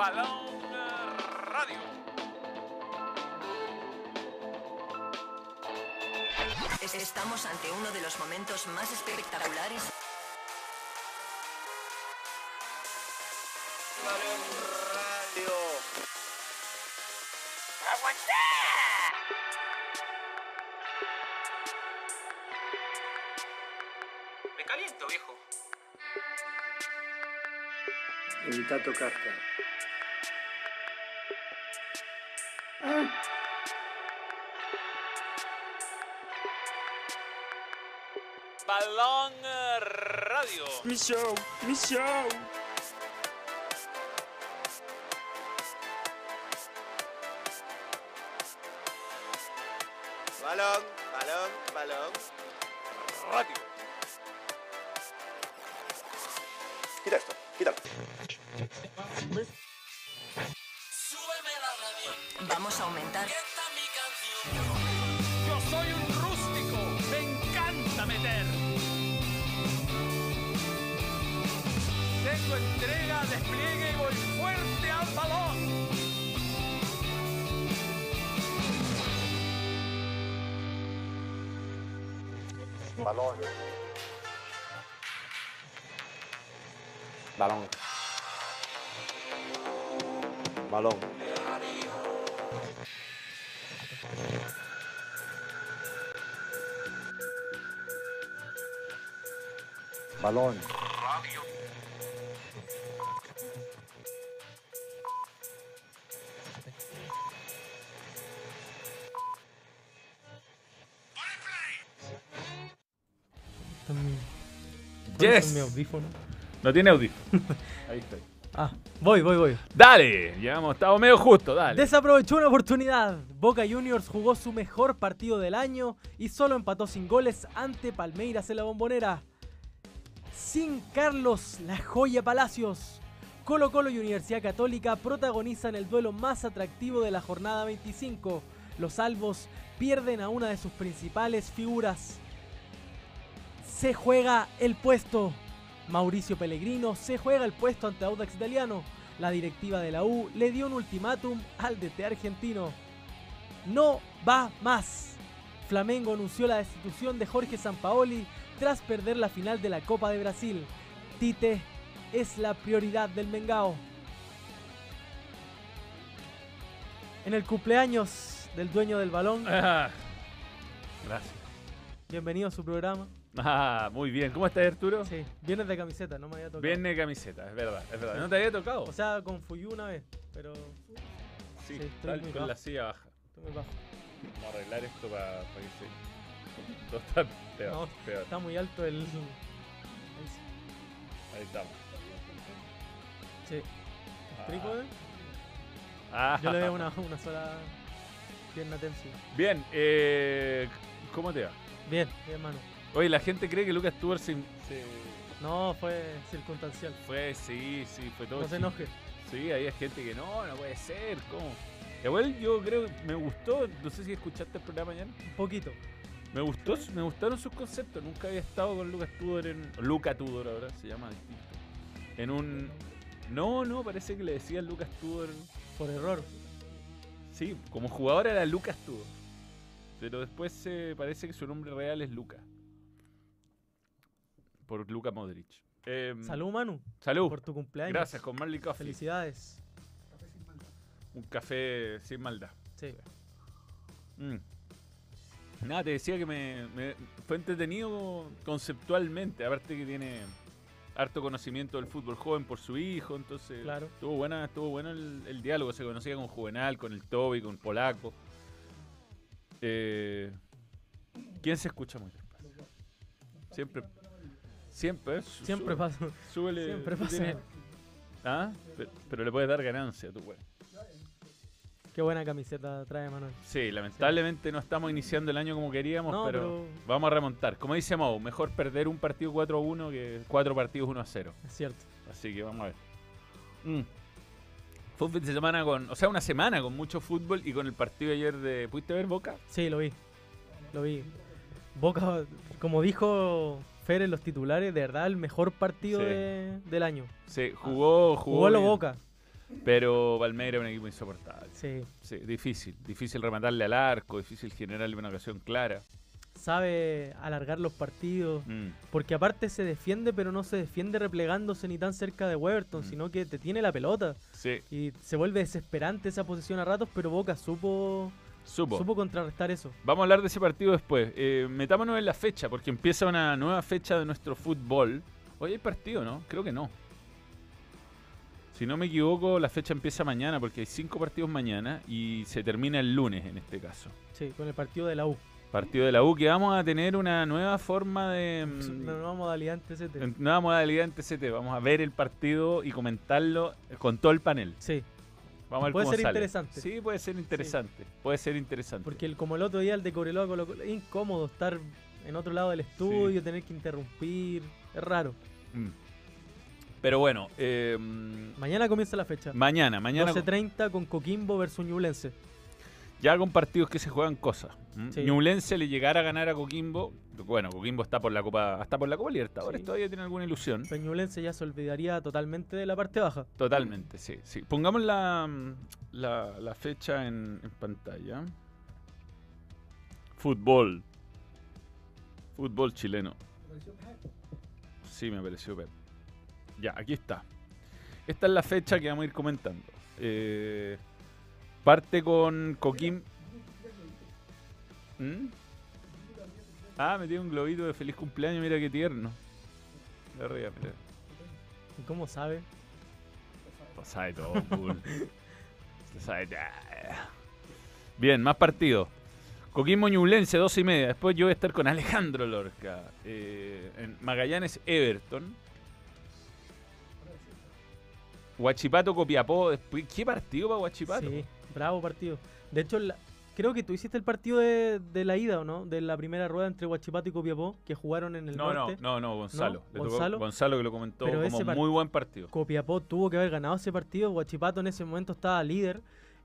Balón Radio. Estamos ante uno de los momentos más espectaculares. Balón Radio. Me caliento, viejo. Evita tocarte. Radio. Mi Balón. Yes. mi audífono? No tiene audio. Ahí estoy. Ah, voy, voy, voy. Dale, llegamos, estamos medio justo, dale. Desaprovechó una oportunidad. Boca Juniors jugó su mejor partido del año y solo empató sin goles ante Palmeiras en la bombonera. Sin Carlos La Joya Palacios. Colo Colo y Universidad Católica protagonizan el duelo más atractivo de la jornada 25. Los albos pierden a una de sus principales figuras. Se juega el puesto. Mauricio Pellegrino se juega el puesto ante Audax Italiano. La directiva de la U le dio un ultimátum al DT argentino. No va más. Flamengo anunció la destitución de Jorge Sampaoli tras perder la final de la Copa de Brasil. Tite es la prioridad del Mengao. En el cumpleaños del dueño del balón, Ah, Gracias. bienvenido a su programa. Ah, muy bien. ¿Cómo estás, Arturo? Sí, vienes de camiseta, no me había tocado. Viene camiseta, es verdad, es verdad. ¿No te había tocado? O sea, con Fuyu una vez, pero sí, tal con bajo. la silla baja. estoy muy bajo. Vamos a arreglar esto para que se... Todo está peor, No, peor. Está muy alto el. Ahí estamos. Sí. ¿El trípode? Ah. Yo le veo una, una sola pierna tensa. Bien, eh, ¿cómo te va? Bien, bien, mano. Oye, la gente cree que Lucas se, se- No, fue circunstancial. fue, sí, sí, fue todo. No se enoje. Sí, había gente que no, no puede ser, ¿cómo? Igual yo creo que me gustó, no sé si escuchaste el programa ayer. Un poquito. Me gustó, me gustaron sus conceptos. Nunca había estado con Lucas Tudor en. Luca Tudor ahora se llama distinto. En un. No, no, parece que le decían Lucas Tudor. Por error. Sí, como jugador era Lucas Tudor. Pero después eh, parece que su nombre real es Luca. Por Luca Modric. Em, Salud, Manu. Salud. Por tu cumpleaños. Gracias, con Marley Coffee. Felicidades. Un café sin maldad. Sí. Mm. Nada, te decía que me, me- fue entretenido conceptualmente, aparte que tiene harto conocimiento del fútbol joven por su hijo, entonces Claro. estuvo buena, estuvo bueno el, el diálogo, se conocía con Juvenal, con el Toby, con Polaco. Eh, ¿Quién se escucha muy despacio? Siempre, siempre, eh, Siempre sube- pasa. súbele- Siempre tú pasa. ¿Ah? Pero, pero le puedes dar ganancia a tu weón. Qué buena camiseta trae Manuel. Sí, lamentablemente no estamos iniciando el año como queríamos, No, pero, pero- vamos a remontar. Como dice Mau, mejor perder un partido 4-1 que cuatro partidos 1-0. Es cierto. Así que vamos a ver. Mm. Fue un fin de semana con, o sea, una semana con mucho fútbol y con el partido ayer de, ¿pudiste ver Boca? Sí, lo vi. Lo vi. Boca, como dijo Fer en los titulares, de verdad el mejor partido Sí. de- del año. Sí, jugó, jugó, Jugó lo. Boca. Pero Palmeiras es un equipo insoportable. Sí. Sí, difícil. Difícil rematarle al arco, difícil generarle una ocasión clara. Sabe alargar los partidos. Mm. Porque aparte se defiende, pero no se defiende replegándose ni tan cerca de Weberton, Mm. sino que te tiene la pelota. Sí, Y se vuelve desesperante esa posición a ratos, pero Boca supo, supo. supo contrarrestar eso. Vamos a hablar de ese partido después. Eh, metámonos en la fecha, porque empieza una nueva fecha de nuestro fútbol. Hoy hay partido, ¿no? Creo que no. Si no me equivoco, la fecha empieza mañana, porque hay cinco partidos mañana y se termina el lunes en este caso. Sí, con el partido de la U. Partido de la U, que vamos a tener una nueva forma de... mm, Una nueva modalidad en TCT. nueva modalidad en TCT. Vamos a ver el partido y comentarlo con todo el panel. Sí, Vamos a ver Puede cómo ser sale. interesante. Sí, puede ser interesante. Puede ser interesante. porque el, como el otro día el de Cobreloa colocó- es incómodo estar en otro lado del estudio, tener que interrumpir. Es raro. Mm. Pero bueno, eh, mm, Mañana comienza la fecha. mañana, mañana 12.30 con Coquimbo versus Ñublense. ya con partidos que se juegan cosas. Sí. Ñublense le llegara a ganar a Coquimbo. Bueno, Coquimbo está por la Copa, hasta por la Copa Libertadores, Sí. todavía tiene alguna ilusión. Pero Ñublense ya se olvidaría totalmente de la parte baja. Totalmente, sí, sí. Pongamos la, mm, la, la fecha en, en pantalla. Fútbol. Fútbol chileno. Sí, me pareció Pep. Ya, aquí está. Esta es la fecha que vamos a ir comentando. Eh, parte con Coquim. ¿Mm? Ah, me tiene un globito de feliz cumpleaños, mira qué tierno. De arriba, mira. ¿Y cómo sabe? Lo sabe todo, Bull. Lo sabe ya. Bien, más partidos. Coquimbo Ñublense, 12 y media. Después yo voy a estar con Alejandro Lorca. eh, en Magallanes Everton. Huachipato Copiapó. Después, ¿Qué partido para Huachipato? Sí, bravo partido. De hecho, la- creo que tú hiciste el partido de, de la ida, ¿o no? De la primera rueda entre Huachipato y Copiapó, que jugaron en el No, no, norte. no, no, Gonzalo. Tocó- ¿Gonzalo? Gonzalo que lo comentó Pero como muy buen partido. Copiapó tuvo que haber ganado ese partido. Huachipato en ese momento estaba líder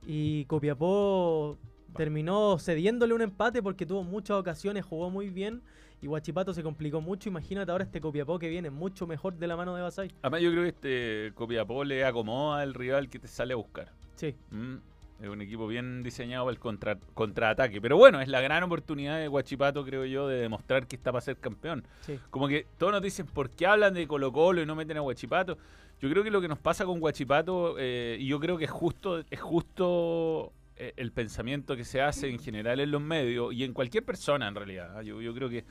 y Copiapó terminó cediéndole un empate porque tuvo muchas ocasiones, jugó muy bien y Huachipato se complicó mucho. Imagínate ahora este Copiapó que viene mucho mejor de la mano de Basay. Además, yo creo que este Copiapó le acomoda al rival que te sale a buscar. Sí, Mm, es un equipo bien diseñado para el contra, contraataque. Pero bueno, es la gran oportunidad de Guachipato, creo yo, de demostrar que está para ser campeón. sí. Como que todos nos dicen, ¿por qué hablan de Colo Colo y no meten a Guachipato? Yo creo que lo que nos pasa con Guachipato, eh, y yo creo que es justo, es justo eh, el pensamiento que se hace en general en los medios y en cualquier persona en realidad. ¿ah? Yo, yo creo que,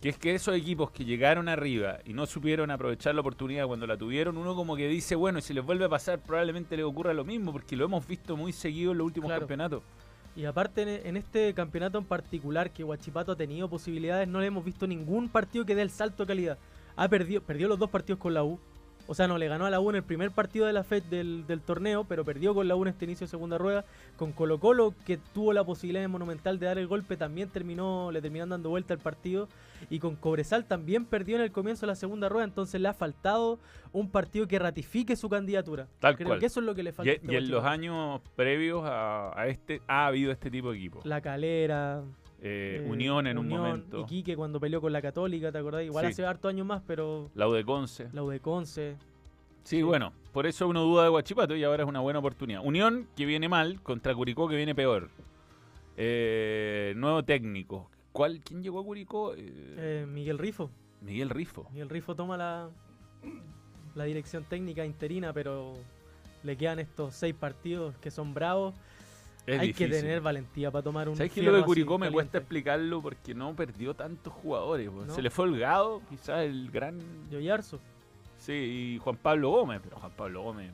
que es que esos equipos que llegaron arriba y no supieron aprovechar la oportunidad cuando la tuvieron, uno como que dice, bueno, y si les vuelve a pasar probablemente les ocurra lo mismo, porque lo hemos visto muy seguido en los últimos Claro. campeonatos. Y aparte en, en este campeonato en particular que Huachipato ha tenido posibilidades, no le hemos visto ningún partido que dé el salto de calidad. Ha perdido, perdió los dos partidos con la U. O sea, no le ganó a la U en el primer partido de la FED del, del torneo, pero perdió con la U en este inicio de segunda rueda. Con Colo Colo, que tuvo la posibilidad en Monumental de dar el golpe, también terminó, le terminaron dando vuelta al partido. Y con Cobresal también perdió en el comienzo de la segunda rueda, entonces le ha faltado un partido que ratifique su candidatura. Tal Creo cual. que eso es lo que le falta. Y, este y en los años previos a, a este ha habido este tipo de equipos. La Calera, Eh, Eh, Unión en un momento. Iquique cuando peleó con la Católica, ¿te acordás? Igual Sí. hace harto años más, pero La U de Conce. la U de Conce. Sí, sí. bueno, por eso uno duda de Guachipato y ahora es una buena oportunidad. Unión que viene mal contra Curicó que viene peor. Eh, nuevo técnico. ¿Cuál, ¿Quién llegó a Curicó? Eh, Eh, Miguel Rifo. Miguel Rifo. Miguel Rifo toma la, la dirección técnica interina, pero le quedan estos seis partidos que son bravos. Es Hay que difícil. tener valentía para tomar un ¿Sabes que lo de Curicó me caliente. cuesta explicarlo porque no perdió tantos jugadores? ¿No? Se le fue Holgado, quizás el gran... Yoyarzo. Sí, y Juan Pablo Gómez, pero Juan Pablo Gómez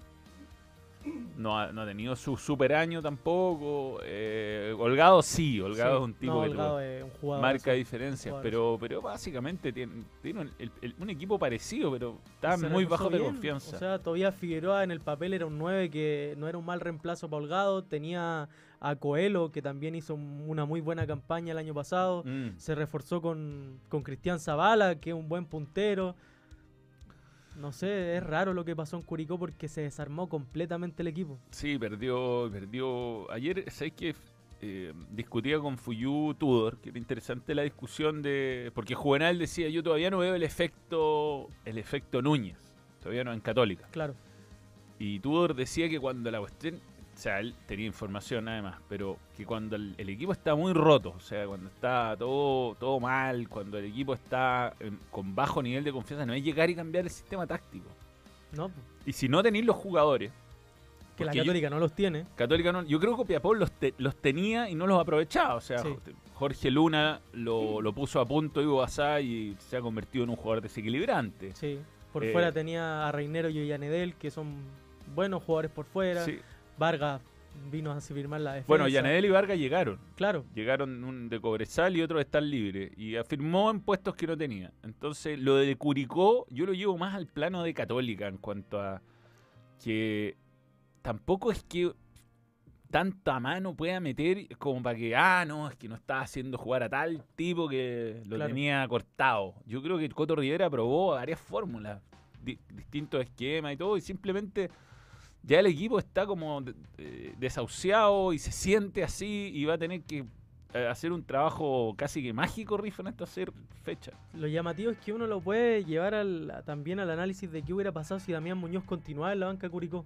no ha, no ha tenido su super año tampoco. Eh, Holgado sí, Holgado Sí. es un tipo No, que Holgado te- es un jugador. marca diferencias, pero, pero básicamente tiene, tiene un, el- el- un equipo parecido, pero está muy bajo de confianza. O sea, todavía Figueroa en el papel era un 9 que no era un mal reemplazo para Holgado. Tenía a Coelho, que también hizo un- una muy buena campaña el año pasado. Mm. Se reforzó con, con Cristian Zavala, que es un buen puntero. No sé, es raro lo que pasó en Curicó porque se desarmó completamente el equipo. Sí, perdió, perdió. Ayer, ¿sabes qué? Eh, discutía con Fuyu Tudor, que era interesante la discusión de. Porque Juvenal decía, yo todavía no veo el efecto. el efecto Núñez. Todavía no en Católica. Claro. Y Tudor decía que cuando la cuestión, o sea, él tenía información además, pero que cuando el, el equipo está muy roto, o sea, cuando está todo, todo mal, cuando el equipo está en- con bajo nivel de confianza, no es llegar y cambiar el sistema táctico. No, Y si no tenéis los jugadores, que la yo- Católica no los tiene. Católica no, yo creo que Copiapó los, te- los tenía y no los aprovechaba. O sea, Sí. Jorge Luna lo, lo puso a punto Ivo Basá y se ha convertido en un jugador desequilibrante. Sí. Por Eh, fuera tenía a Reinero y Yanedel, que son buenos jugadores por fuera. Sí. Vargas vino a firmar la defensa. Bueno, Yanedel y Vargas llegaron. Claro, Llegaron un de Cobresal y otros están libres. Y afirmó en puestos que no tenía. Entonces, lo de Curicó, yo lo llevo más al plano de Católica en cuanto a que tampoco es que tanta mano pueda meter como para que, ah, no, es que no está haciendo jugar a tal tipo que lo Claro. tenía cortado. Yo creo que Coto Rivera probó varias fórmulas, di- distintos esquemas y todo, y simplemente ya el equipo está como eh, desahuciado y se siente así y va a tener que eh, hacer un trabajo casi que mágico, Riff, en esta fecha. lo llamativo es que uno lo puede llevar al- también al análisis de qué hubiera pasado si Damián Muñoz continuaba en la banca Curicó.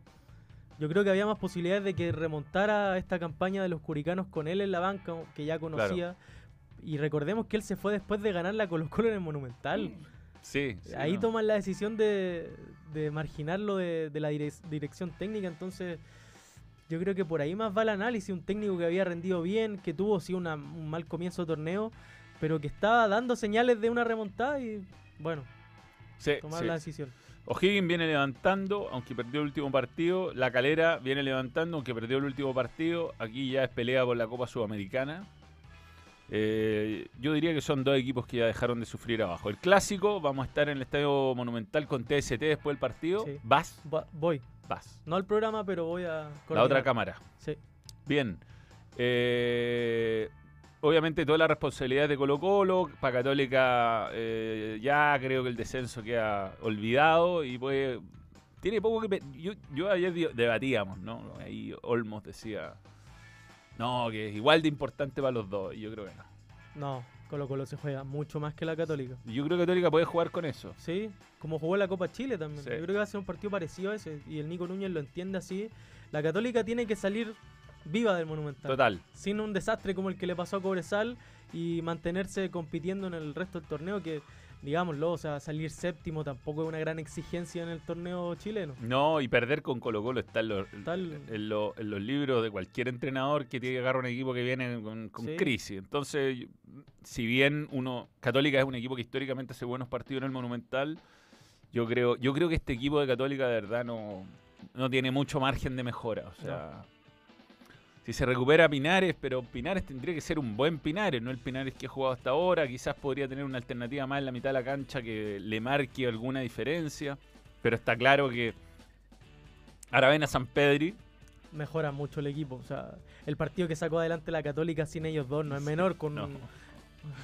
Yo creo que había más posibilidades de que remontara esta campaña de los curicanos con él en la banca, que ya conocía. Y recordemos que él se fue después de ganar la Colo Colo en el Monumental. Sí. sí, Ahí no. toman la decisión de, de marginarlo de, de la direc- dirección técnica, entonces yo creo que por ahí más va el análisis, un técnico que había rendido bien, que tuvo sí una- un mal comienzo de torneo, pero que estaba dando señales de una remontada y bueno, Sí, tomar sí. la decisión. O'Higgins viene levantando, aunque perdió el último partido. La Calera viene levantando, aunque perdió el último partido. Aquí ya es pelea por la Copa Sudamericana. Eh, yo diría que son dos equipos que ya dejaron de sufrir abajo. El clásico, vamos a estar en el Estadio Monumental con TST después del partido. Sí. Vas, Va- voy, vas. no al programa, pero voy a... La otra coordinar. cámara. Sí. Bien. Eh, obviamente toda la responsabilidad de Colo Colo. Para Católica eh, ya creo que el descenso queda olvidado y pues tiene poco que... Yo, yo ayer debatíamos, ¿no? Ahí Olmos decía... No, que es igual de importante para los dos. Yo creo que no. No, Colo Colo se juega mucho más que la Católica. Y Yo creo que Católica puede jugar con eso. Sí, como jugó la Copa Chile también. Sí. Yo creo que va a ser un partido parecido a ese. Y el Nico Núñez lo entiende así. La Católica tiene que salir viva del Monumental. Total. Sin un desastre como el que le pasó a Cobresal y mantenerse compitiendo en el resto del torneo que, digámoslo, o sea, salir séptimo tampoco es una gran exigencia en el torneo chileno. No, y perder con Colo Colo está en, los- Tal- en lo- en los libros de cualquier entrenador que tiene que agarrar un equipo que viene con, con Sí. crisis. Entonces, si bien uno Católica es un equipo que históricamente hace buenos partidos en el Monumental, yo creo, yo creo que este equipo de Católica de verdad no, no tiene mucho margen de mejora. O sea, si se recupera Pinares, pero Pinares tendría que ser un buen Pinares, no el Pinares que ha jugado hasta ahora. Quizás podría tener una alternativa más en la mitad de la cancha que le marque alguna diferencia. Pero está claro que Aravena San Pedri, Mejora mucho el equipo. O sea, el partido que sacó adelante la Católica sin ellos dos no es menor. Con no. un-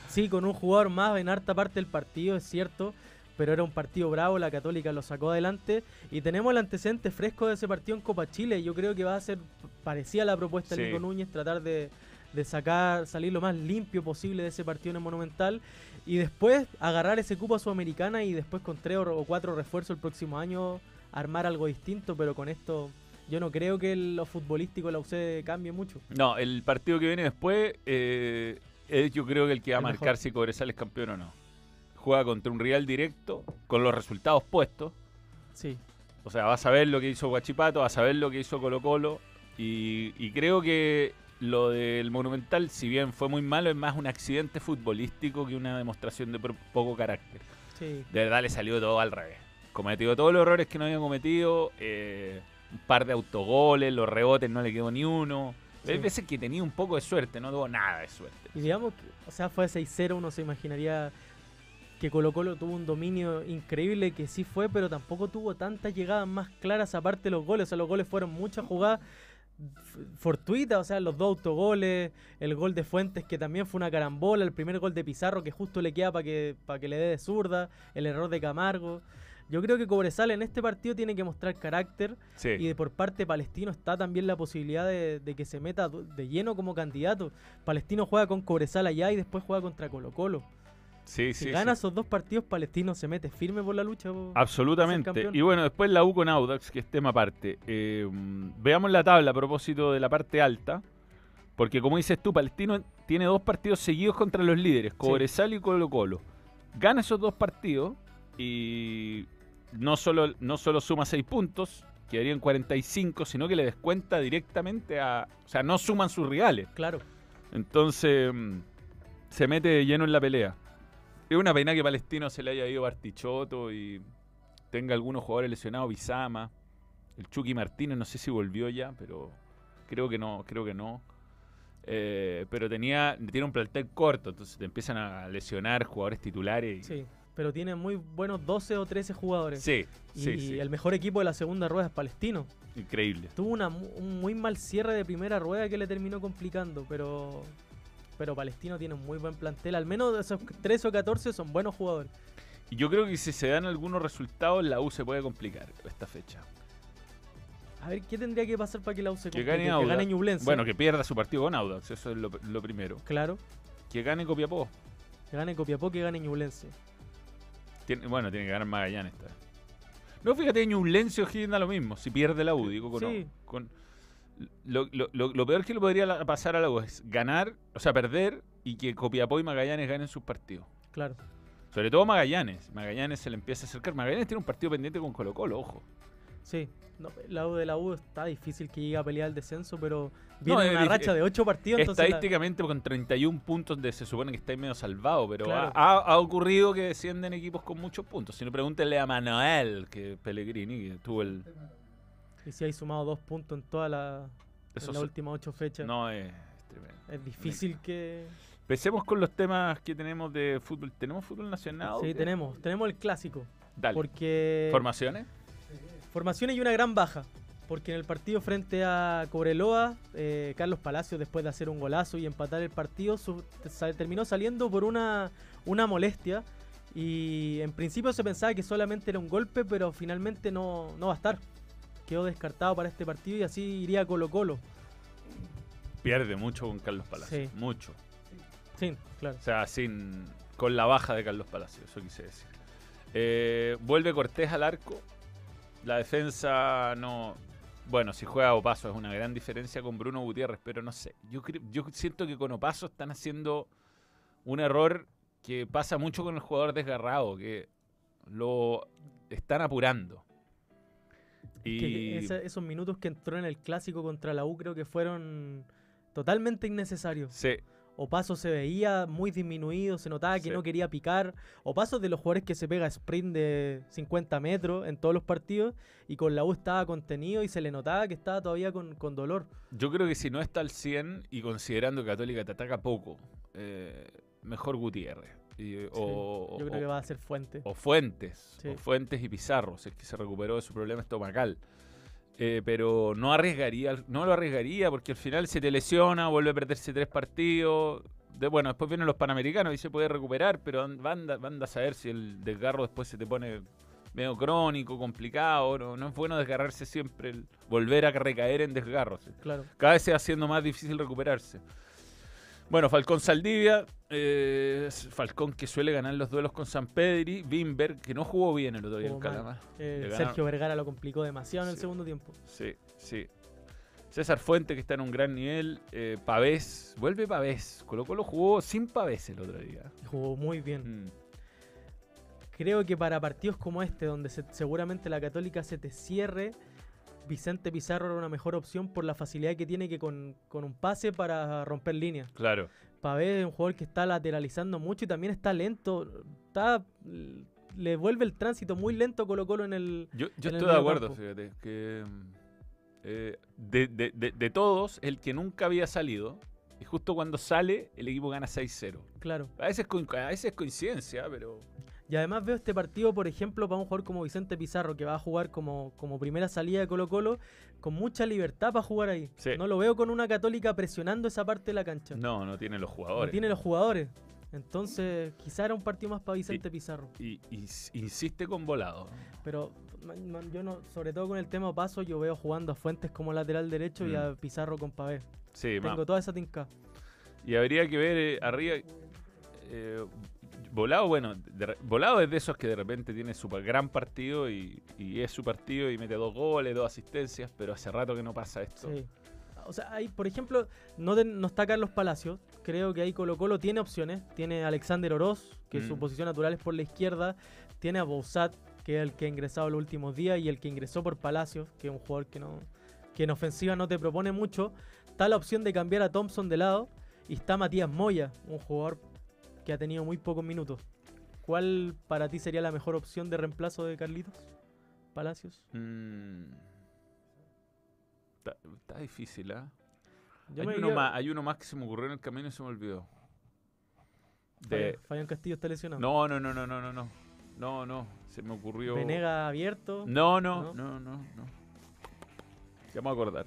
Sí, con un jugador más en harta parte del partido, es cierto, pero era un partido bravo, la Católica lo sacó adelante y tenemos el antecedente fresco de ese partido en Copa Chile. Yo creo que va a ser parecida la propuesta de Sí. Nico Núñez, tratar de, de sacar, salir lo más limpio posible de ese partido en el Monumental y después agarrar ese cupo a Sudamericana y después con tres o cuatro refuerzos el próximo año armar algo distinto, pero con esto yo no creo que lo futbolístico de la UCD cambie mucho. No, el partido que viene después eh, es yo creo que el que va a marcar mejor. si Cobresal es campeón o no. Juega contra un rival directo, con los resultados puestos. Sí, O sea, vas a ver lo que hizo Guachipato, vas a ver lo que hizo Colo Colo. Y, y creo que lo del Monumental, si bien fue muy malo, es más un accidente futbolístico que una demostración de poco carácter. sí. De verdad le salió todo al revés. Cometió todos los errores que no había cometido. eh, un par de autogoles, los rebotes no le quedó ni uno. Sí. Hay veces que tenía un poco de suerte, no tuvo nada de suerte. Y digamos, que, o sea, fue 6-0, uno se imaginaría que Colo Colo tuvo un dominio increíble, que sí fue, pero tampoco tuvo tantas llegadas más claras aparte de los goles. O sea, los goles fueron muchas jugadas fortuitas, o sea, los dos autogoles, el gol de Fuentes que también fue una carambola, el primer gol de Pizarro que justo le queda para que, para que le dé de zurda, el error de Camargo. Yo creo que Cobresal en este partido tiene que mostrar carácter Sí. y de por parte palestino está también la posibilidad de, de que se meta de lleno como candidato. Palestino juega con Cobresal allá y después juega contra Colo Colo. Sí, Si sí, gana sí. esos dos partidos, Palestino se mete firme por la lucha. Absolutamente. Y bueno, después la U con Audax, que es tema aparte. Eh, veamos la tabla a propósito de la parte alta. Porque como dices tú, Palestino tiene dos partidos seguidos contra los líderes, Cobresal y Colo Colo. Gana esos dos partidos y no solo, no solo suma seis puntos, quedarían 45, sino que le descuenta directamente a... O sea, no suman sus rivales. Claro. Entonces mm, se mete de lleno en la pelea. Es una pena que Palestino se le haya ido Bartichotto y tenga algunos jugadores lesionados, Bizama, el Chucky Martínez, no sé si volvió ya, pero creo que no, creo que no. Eh, pero tenía, tiene un plantel corto, entonces te empiezan a lesionar jugadores titulares. y- Sí. Pero tiene muy buenos 12 o 13 jugadores. sí, y sí, sí. el mejor equipo de la segunda rueda es Palestino. increíble. Tuvo una, un muy mal cierre de primera rueda que le terminó complicando, pero pero Palestino tiene un muy buen plantel. Al menos de esos 13 o 14 son buenos jugadores. Y yo creo que si se dan algunos resultados, la U se puede complicar esta fecha. A ver, ¿qué tendría que pasar para que la U se Que complique? gane Que Audax. gane Ñublense. Bueno, que pierda su partido con Audax, eso es lo, lo primero. Claro. Que gane Copiapó. Que gane Copiapó, que gane Ñublense. Tiene- bueno, tiene que ganar Magallanes esta vez. No, fíjate, Ñublense o da lo mismo. Si pierde la U, digo, con, Sí. con- lo, lo- lo- lo peor que le podría pasar a la U es ganar, o sea, perder y que Copiapó y Magallanes ganen sus partidos. Claro. Sobre todo Magallanes. Magallanes se le empieza a acercar. Magallanes tiene un partido pendiente con Colo Colo, ojo. Sí. No, la U de la U está difícil que llegue a pelear el descenso, pero viene es una racha de 8 partidos. entonces la- Estadísticamente con 31 puntos de, se supone que está medio salvado, pero Claro. ha, ocurrido que descienden equipos con muchos puntos. Si no, pregúntenle a Manuel, que Pellegrini, que tuvo el... Y si hay sumado dos puntos en toda la, en Eso las últimas ocho fechas, No, es tremendo. es difícil que... Empecemos con los temas que tenemos de fútbol. ¿Tenemos fútbol nacional? Sí, tenemos. Tenemos el clásico. Dale. Porque... ¿Formaciones? Formaciones y una gran baja. Porque en el partido frente a Cobreloa, eh, Carlos Palacios, después de hacer un golazo y empatar el partido, su- terminó saliendo por una, una molestia. Y en principio se pensaba que solamente era un golpe, pero finalmente no, no va a estar. Quedó descartado para este partido y así iría Colo Colo. Pierde mucho con Carlos Palacios. Sí. Mucho. Sí, claro. O sea, sin con la baja de Carlos Palacios, eso quise decir. Eh, vuelve Cortés al arco. La defensa no. Bueno, si juega Opaso es una gran diferencia con Bruno Gutiérrez, pero no sé. Yo, yo siento que con Opaso están haciendo un error que pasa mucho con el jugador desgarrado, que lo están apurando. Es que Y esos minutos que entró en el clásico contra la U creo que fueron totalmente innecesarios. sí, Opaso se veía muy disminuido, se notaba que Sí. no quería picar. Opaso es de los jugadores que se pega sprint de 50 metros en todos los partidos y con la U estaba contenido y se le notaba que estaba todavía con, con dolor. Yo creo que si no está al 100 y considerando que Católica te ataca poco, eh, mejor Gutiérrez. Y, eh, o, Yo creo o- que va a ser fuente. o Fuentes, Sí. o Fuentes y Pizarro, si es que se recuperó de su problema estomacal. Eh, pero no arriesgaría, no lo arriesgaría porque al final se te lesiona, vuelve a perderse tres partidos. De, bueno, después vienen los panamericanos y se puede recuperar, pero an- van, a- van a saber si el desgarro después se te pone medio crónico, complicado. No, no es bueno desgarrarse siempre, el- volver a recaer en desgarros. Claro. Cada vez se va haciendo más difícil recuperarse. Bueno, Falcón Saldivia, eh, Falcón que suele ganar los duelos con San Pedri, Bimber, que no jugó bien el otro día en Jugó mal. Calama. Eh, Sergio Vergara lo complicó demasiado en el segundo tiempo. Sí, sí. César Fuente que está en un gran nivel, eh, Pavés, vuelve Pavés. Colo Colo jugó sin Pavés el otro día. Jugó muy bien. Mm, Creo que para partidos como este, donde se- seguramente la Católica se te cierre, Vicente Pizarro era una mejor opción por la facilidad que tiene que con, con un pase para romper líneas. claro. Pavés es un jugador que está lateralizando mucho y también está lento. Está, le vuelve el tránsito muy lento Colo Colo en el... Yo, yo en el estoy de acuerdo, campo. fíjate, que eh, de, de- de- de todos, el que nunca había salido, y justo cuando sale, el equipo gana 6-0. Claro. A veces, a veces es coincidencia, pero... Y además veo este partido, por ejemplo, para un jugador como Vicente Pizarro, que va a jugar como, como primera salida de Colo Colo, con mucha libertad para jugar ahí. Sí. No lo veo con una católica presionando esa parte de la cancha. No, no tiene los No jugadores. tiene los jugadores. Entonces, quizá era un partido más para Vicente Pizarro. Y, insiste con volado. Pero man, man, yo no, sobre todo con el tema paso, yo veo jugando a Fuentes como lateral derecho y Mm. a Pizarro con Pavé. Sí, ma- Tengo toda esa tinca. Y habría que ver eh, arriba. eh, Volado, bueno, de Volado es de esos que de repente tiene su gran partido y, y es su partido y mete dos goles, dos asistencias, pero hace rato que no pasa esto. Sí. O sea, hay, por ejemplo, no, no está Carlos Palacios. Creo que ahí Colo Colo tiene opciones. Tiene a Alexander Oroz, que su Mm. posición natural es por la izquierda. Tiene a Bouzat, que es el que ha ingresado los últimos días y el que ingresó por Palacios, que es un jugador que, no, que en ofensiva no te propone mucho. Está la opción de cambiar a Thompson de lado. Y está Matías Moya, un jugador que ha tenido muy pocos minutos. ¿Cuál para ti sería la mejor opción de reemplazo de Carlitos Palacios? Mm. Está, está difícil, ¿ah? Hay, uno más, hay uno más que se me ocurrió en el camino y se me olvidó. De, Fabián Castillo está lesionado. no, no, no, no, no, no, no. No, no. Se me ocurrió. Venega abierto. No, no, ¿No? no, no, no. Ya me voy a acordar.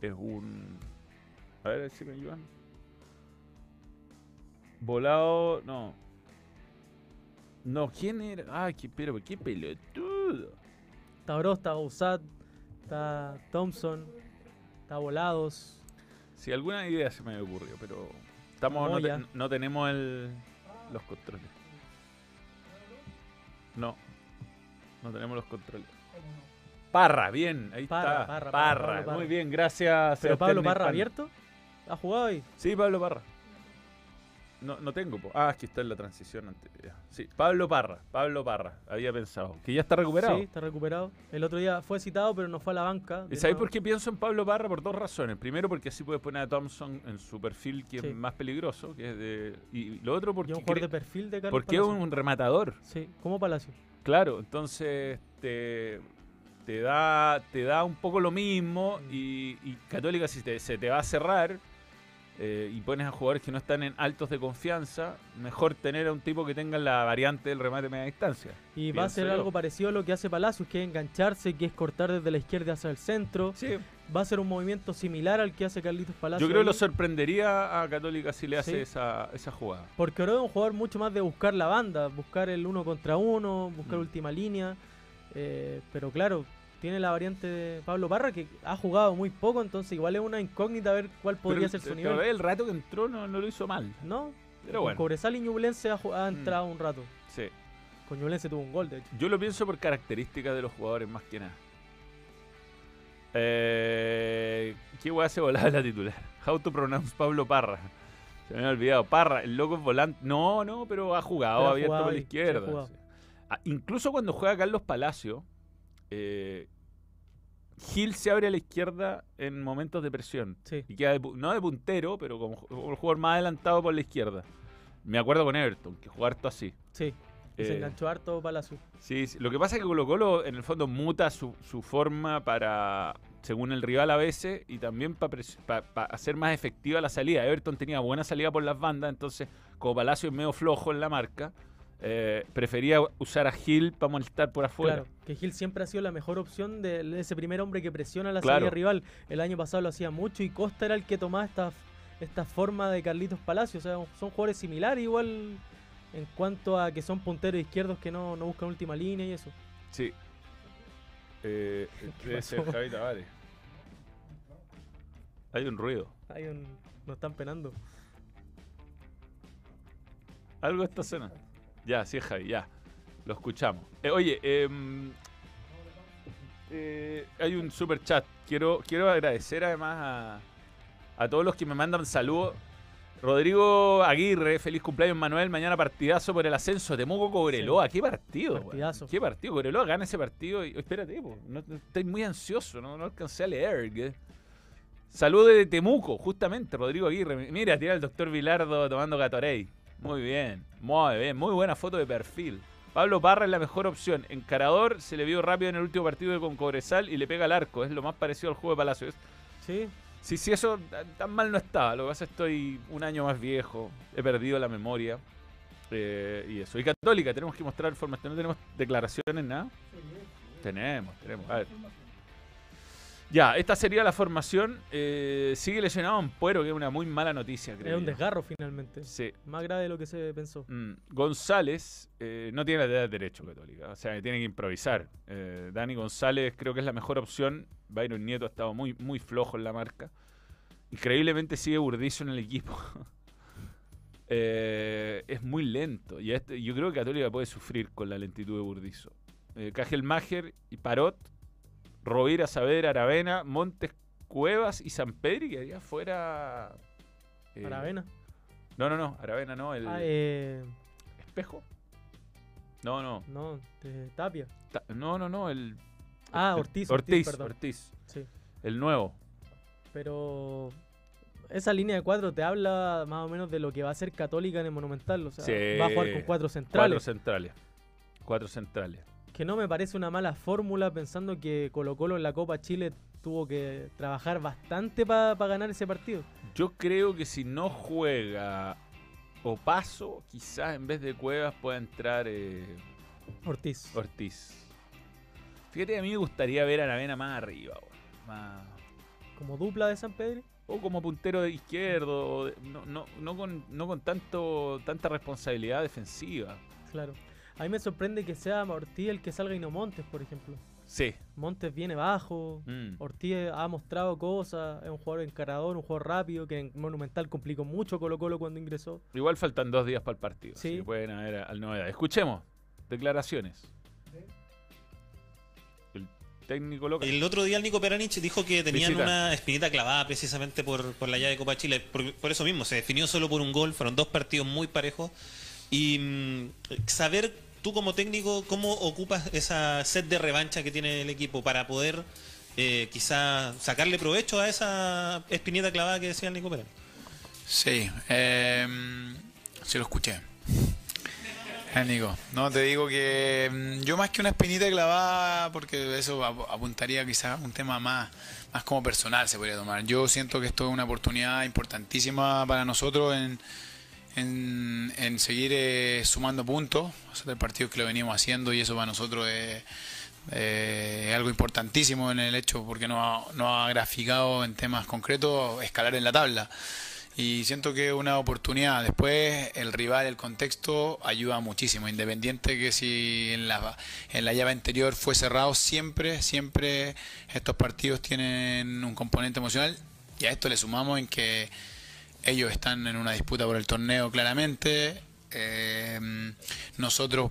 Es un. A ver si me ayudan. Volado. No. No, ¿quién era? Ay, qué, pero qué pelotudo. Está Oroz, está Bouzat, está Thompson, está Volados. Si alguna idea se me ocurrido, pero. Estamos, no, te- no tenemos el, los controles. No. No tenemos los controles. Parra, bien, ahí Parra, está. Parra, Parra, Parra, Pablo Parra. muy bien, gracias. Pero Sebastián Pablo Parra abierto. ¿Ha jugado ahí? Sí, Pablo Parra. No, no tengo. po. Ah, aquí está en la transición anterior. Sí, Pablo Parra. Pablo Parra. Había pensado. Que ya está recuperado. Sí, está recuperado. El otro día fue citado, pero no fue a la banca. ¿Y sabéis por qué pienso en Pablo Parra? Por dos razones. Primero, porque así puedes poner a Thompson en su perfil, que Sí. es más peligroso. que es de Y lo otro, Y porque, un jugador cre- de perfil de Carlos porque es un rematador. Sí, como Palacio. Claro, entonces te, te, da, te da un poco lo mismo. Mm. Y, y Católica, si te- se te va a cerrar eh, y pones a jugadores que no están en altos de confianza, mejor tener a un tipo que tenga la variante del remate a media distancia. Y va a ser algo parecido a lo que hace Palacios, que es engancharse, que es cortar desde la izquierda hacia el centro. Sí, Va a ser un movimiento similar al que hace Carlitos Palacios. yo creo que lo sorprendería a Católica si le hace Sí. esa, esa jugada. Porque Oro es un jugador mucho más de buscar la banda, buscar el uno contra uno, buscar Mm. última línea. eh, pero claro, tiene la variante de Pablo Parra que ha jugado muy poco, entonces igual es una incógnita ver cuál podría Pero ser su el- nivel. El rato que entró no, no lo hizo mal. ¿No? Pero bueno, Cobresal y Ñublense ha, ha Mm. entrado un rato. sí. Con Ñublense tuvo un gol, de hecho. Yo lo pienso por características de los jugadores más que nada. Eh, ¿Qué weá se volaba la titular? How to pronounce Pablo Parra. Se me había olvidado. Parra, el loco es volante. No, no, pero ha jugado Pero ha abierto jugado por la izquierda. sí. Ah, incluso cuando juega Carlos Palacio, eh, Gil se abre a la izquierda en momentos de presión. Sí. Y queda de no de puntero, pero como, como el jugador más adelantado por la izquierda. Me acuerdo con Everton, que jugaba harto así. Sí. Y se Eh, enganchó harto Palacio. Sí, sí, lo que pasa es que Colo Colo en el fondo muta su, su forma para, según el rival a veces, y también para hacer más efectiva la salida. Everton tenía buena salida por las bandas, entonces como Palacio es medio flojo en la marca, eh, prefería usar a Gil para molestar por afuera. Claro, que Gil siempre ha sido la mejor opción de ese primer hombre que presiona la Claro. salida rival. El año pasado lo hacía mucho y Costa era el que tomaba esta, esta forma de Carlitos Palacio. O sea, son jugadores similares igual en cuanto a que son punteros izquierdos que no, no buscan última línea y eso. Sí. Eh. Javi Tavares. Hay un ruido. Hay un, nos están penando. Algo está sonando. Ya, sí, es Javi, ya. Lo escuchamos. Eh, oye, em, eh, hay un super chat. Quiero, quiero agradecer además a, a todos los que me mandan saludos. Rodrigo Aguirre, feliz cumpleaños Manuel, mañana partidazo por el ascenso. Temuco Cobreloa, qué partido. Partidazo. Qué partido. Cobreloa gana ese partido. Y, espérate, po, no, no- estoy muy ansioso, no, no alcancé a leer. ¿qué? Saludos de Temuco, justamente, Rodrigo Aguirre. Mira, tira el doctor Vilardo tomando Gatorade. Muy bien, muy bien, muy buena foto de perfil. Pablo Parra es la mejor opción. Encarador se le vio rápido en el último partido con Cobresal y le pega al arco. Es lo más parecido al juego de Palacios. Sí, Sí, sí, eso ta- tan mal no estaba. Lo que pasa es que estoy un año más viejo. He perdido la memoria. eh, y eso. Y Católica, tenemos que mostrar formación. No tenemos declaraciones, nada. Tenemos, tenemos. A ver. Ya, esta sería la formación. Eh, sigue lesionado Ampuero, que es una muy mala noticia, creo. es un desgarro finalmente. Sí. Más grave de lo que se pensó. Mm, González eh, no tiene la edad de derecho católica, o sea, tiene que improvisar. Eh, Dani González creo que es la mejor opción. Byron Nieto ha estado muy, muy flojo en la marca. Increíblemente sigue Burdizo en el equipo. Eh, es muy lento. Y este- yo creo que Católica puede sufrir con la lentitud de Burdizo. Cajelmacher y Parot, Rovira, Saavedra, Aravena, Montes, Cuevas y San Pedri, que haría fuera. eh, Aravena. No, no, no, Aravena no, el Ah, eh, espejo. No, no. no, de Tapia. Ta- No, no, no, el. Ah, Ortiz, Ortiz, Ortiz, perdón. Ortiz, Sí. el nuevo. Pero esa línea de cuatro te habla más o menos de lo que va a ser Católica en el Monumental. O sea, Sí. va a jugar con cuatro Cuatro centrales. centrales. Cuatro centrales. Que no me parece una mala fórmula pensando que Colo Colo en la Copa Chile tuvo que trabajar bastante para ganar ese partido. Yo creo que si no juega Opaso, quizás en vez de Cuevas pueda entrar eh, Ortiz. Ortiz. Fíjate, a mí me gustaría ver a Aravena más arriba, más- Como dupla de San Pedro. o como puntero de izquierdo, o no, no, no con, no con tanto, tanta responsabilidad defensiva. Claro. A mí me sorprende que sea Ortiz el que salga y no Montes, por ejemplo. Sí. Montes viene bajo. Mm. Ortiz ha mostrado cosas, es un jugador encarador, un jugador rápido, que en Monumental complicó mucho Colo Colo cuando ingresó. Igual faltan dos días para el partido. Sí. así que pueden haber al novedad. Escuchemos declaraciones. El técnico local. El otro día el Nico Peranich dijo que tenían Visita. una espinita clavada precisamente por, por la llave de Copa Chile. Por, por eso mismo, se definió solo por un gol, fueron dos partidos muy parejos. Y mm, saber tú como técnico cómo ocupas esa sed de revancha que tiene el equipo para poder eh, quizá sacarle provecho a esa espinita clavada que decía Nico Peranich. Sí, eh, sí lo escuché. Eh, Nico, no te digo que mm, yo más que una espinita clavada, porque eso ap- apuntaría quizás a un tema más, más como personal se podría tomar. Yo siento que esto es una oportunidad importantísima para nosotros en, en, seguir eh, sumando puntos, hacer el partido que lo venimos haciendo y eso para nosotros es eh, algo importantísimo en el hecho porque nos ha, nos ha graficado en temas concretos escalar en la tabla y siento que es una oportunidad. Después el rival, el contexto ayuda muchísimo, independiente que si en la, en la llave anterior fue cerrado, siempre, siempre estos partidos tienen un componente emocional y a esto le sumamos en que ellos están en una disputa por el torneo claramente, eh, nosotros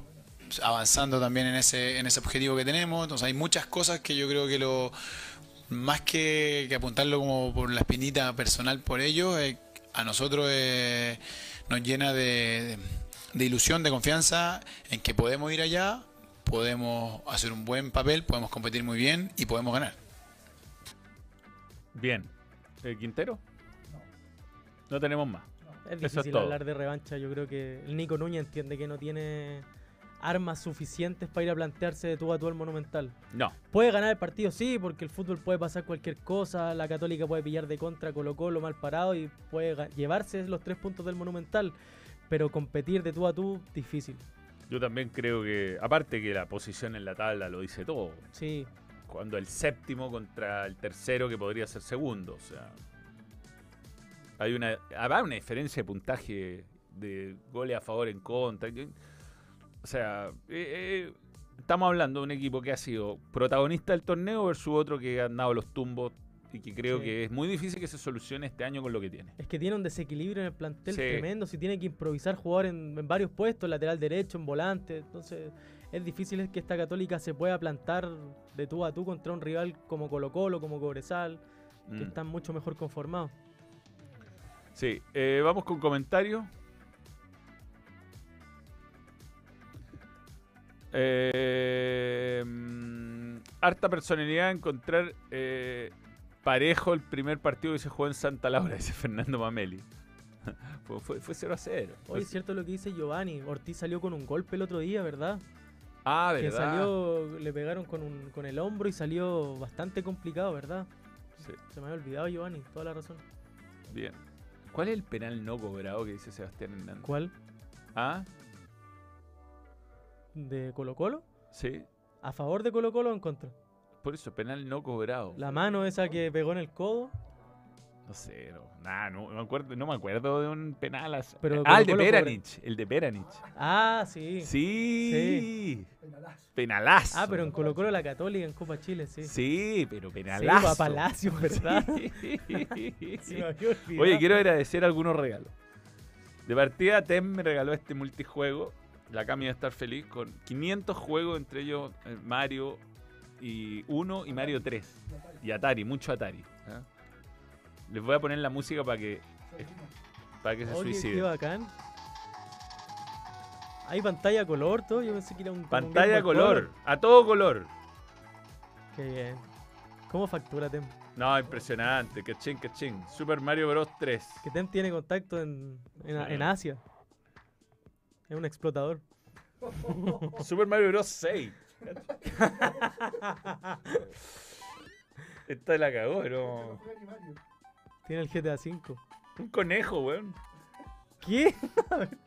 avanzando también en ese, en ese objetivo que tenemos, entonces hay muchas cosas que yo creo que lo más que, apuntarlo como por la espinita personal por ellos, eh, a nosotros eh, nos llena de, ilusión, de confianza en que podemos ir allá, podemos hacer un buen papel, podemos competir muy bien y podemos ganar. Bien. ¿El Quintero? No tenemos más. Es Eso es difícil hablar de revancha. Yo creo que el Nico Núñez entiende que no tiene armas suficientes para ir a plantearse de tú a tú al Monumental. No. Puede ganar el partido, sí, porque el fútbol puede pasar cualquier cosa. La Católica puede pillar de contra Colo Colo mal parado y puede llevarse los tres puntos del Monumental. Pero competir de tú a tú, difícil. Yo también creo que, aparte que la posición en la tabla lo dice todo. Sí, Cuando el séptimo contra el tercero que podría ser segundo. O sea, hay una, habrá una diferencia de puntaje de goles a favor en contra. O sea, eh, eh, estamos hablando de un equipo que ha sido protagonista del torneo versus otro que ha dado los tumbos y que creo Sí. que es muy difícil que se solucione este año con lo que tiene. es que tiene un desequilibrio en el plantel Sí. tremendo. Si tiene que improvisar jugar en, en varios puestos, lateral derecho, en volante. Entonces, es difícil que esta Católica se pueda plantar de tú a tú contra un rival como Colo Colo, como Cobresal, que Mm. están mucho mejor conformados. Sí, eh, vamos con comentarios. Eh, mm, harta personalidad encontrar eh, parejo el primer partido que se jugó en Santa Laura, dice Fernando Mameli. fue, fue, fue 0 a 0. Oye, es cierto lo que dice Giovanni. Ortiz salió con un golpe el otro día, ¿verdad? ah, Que ¿verdad? salió, le pegaron con, un, con el hombro y salió bastante complicado, ¿verdad? Sí, Se me había olvidado, Giovanni, toda la razón. bien. ¿Cuál es el penal no cobrado que dice Sebastián Hernández? ¿Cuál? Ah, ¿De Colo Colo? sí. ¿A favor de Colo Colo o en contra? Por eso, penal no cobrado. La mano esa que pegó en el codo. No sé, no, no, me acuerdo, no me acuerdo de un penal así. Pero ah, el de Peranich, el de Peranich. Ah, sí. Sí. Penalazo. Ah, pero en Colo Colo la Católica en Copa Chile, sí. Sí, pero Sí, penalazo. va a Palacio, ¿verdad? Sí. Sí, me había olvidado. Oye, quiero agradecer algunos regalos. De partida, Tem me regaló este multijuego. La Cami va a estar feliz con 500 juegos, entre ellos eh, Mario y 1 y Mario 3. Y Atari, mucho Atari. ¿ah? Les voy a poner la música para que, para que se Oye, qué suicide. bacán. Hay pantalla color, todo. Yo pensé que era un. Pantalla color, a todo color. Qué bien. ¿Cómo factura Tem? No, impresionante. Cachín, cachín. Super Mario Bros. 3. Que Tem tiene contacto en, en, Sí. en Asia. Es un explotador. Super Mario Bros. 6. Esta la cagó, ¿no? Tiene el GTA V. Un conejo, weón. ¿Qué?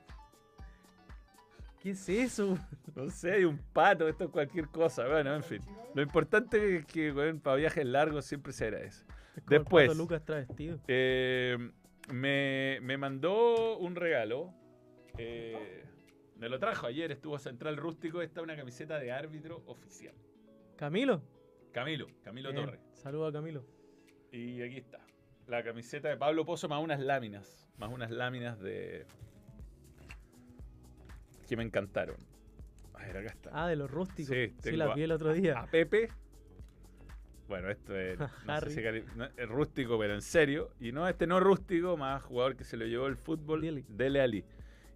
¿Qué es eso? No sé, hay un pato, esto es cualquier cosa. Bueno, en fin. Lo importante es que, weón, para viajes largos siempre se agradece. Es como el Después. Pato Lucas travestido. Eh, me, me mandó un regalo. eh, me lo trajo ayer, estuvo Central Rústico. Esta es una camiseta de árbitro oficial. ¿Camilo? Camilo, Camilo Bien. Torres. Saludos a Camilo. Y aquí está. La camiseta de Pablo Pozo más unas láminas. Más unas láminas de. que me encantaron. A ver, acá está. Ah, de los rústicos. Sí, Sí, tengo la a- vi el otro día. A Pepe. Bueno, esto es, no sé si no, es rústico, pero en serio. Y no, este no rústico, más jugador que se lo llevó el fútbol, Dele. Dele Ali.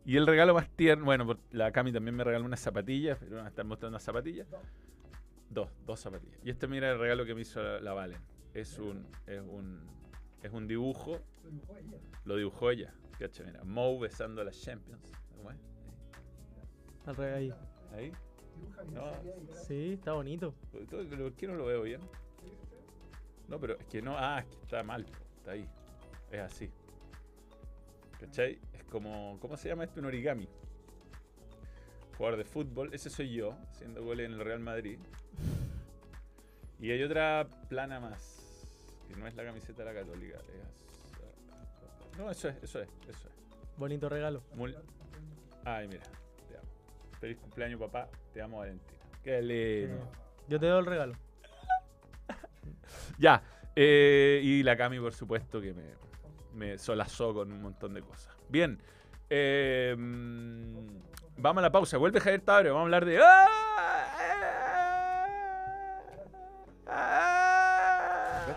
Y el regalo más tierno, bueno, la Cami también me regaló unas zapatillas, pero van a estar mostrando unas zapatillas. Dos, dos zapatillas. Y este mira el regalo que me hizo la, la Valen. Es un, es un, es un dibujo. Lo dibujó ella. Cacha, mira, Mou besando a las Champions. ¿Cómo es? Al revés ahí. Ahí. No, Sí, está bonito. ¿Por qué no lo veo bien? No, pero es que no. Ah, es que está mal. Está ahí. Es así. ¿Cachai? Es como. ¿Cómo se llama esto? Un origami. Jugador de fútbol. Ese soy yo, haciendo goles en el Real Madrid. Y hay otra plana más. Que no es la camiseta de la Católica. es- No, eso es, eso es, eso es. Bonito regalo. Mul- Ay, mira. Te amo. Feliz cumpleaños, papá. Te amo, Valentina. Qué lindo. Yo te doy el regalo. Ya. eh, y la Cami, por supuesto, que me, me solazó con un montón de cosas. Bien. eh, mm, vamos a la pausa. Vuelve Javier Tabre. Vamos a hablar de.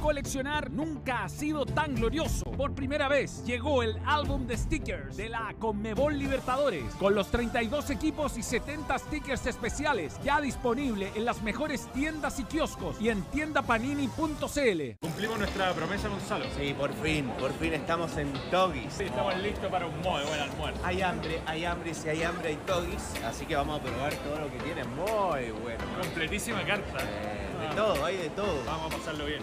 Coleccionar nunca ha sido tan glorioso. Por primera vez llegó el álbum de stickers de la Conmebol Libertadores con los 32 equipos y 70 stickers especiales ya disponible en las mejores tiendas y kioscos y en tiendapanini.cl. Cumplimos nuestra promesa, Gonzalo. Sí, por fin, por fin estamos en Togis. Estamos listos para un muy buen almuerzo. Hay hambre, hay hambre, si hay hambre hay Togis, así que vamos a probar todo lo que tiene, muy bueno. Completísima carta. Eh, de todo, hay de todo. Vamos a pasarlo bien.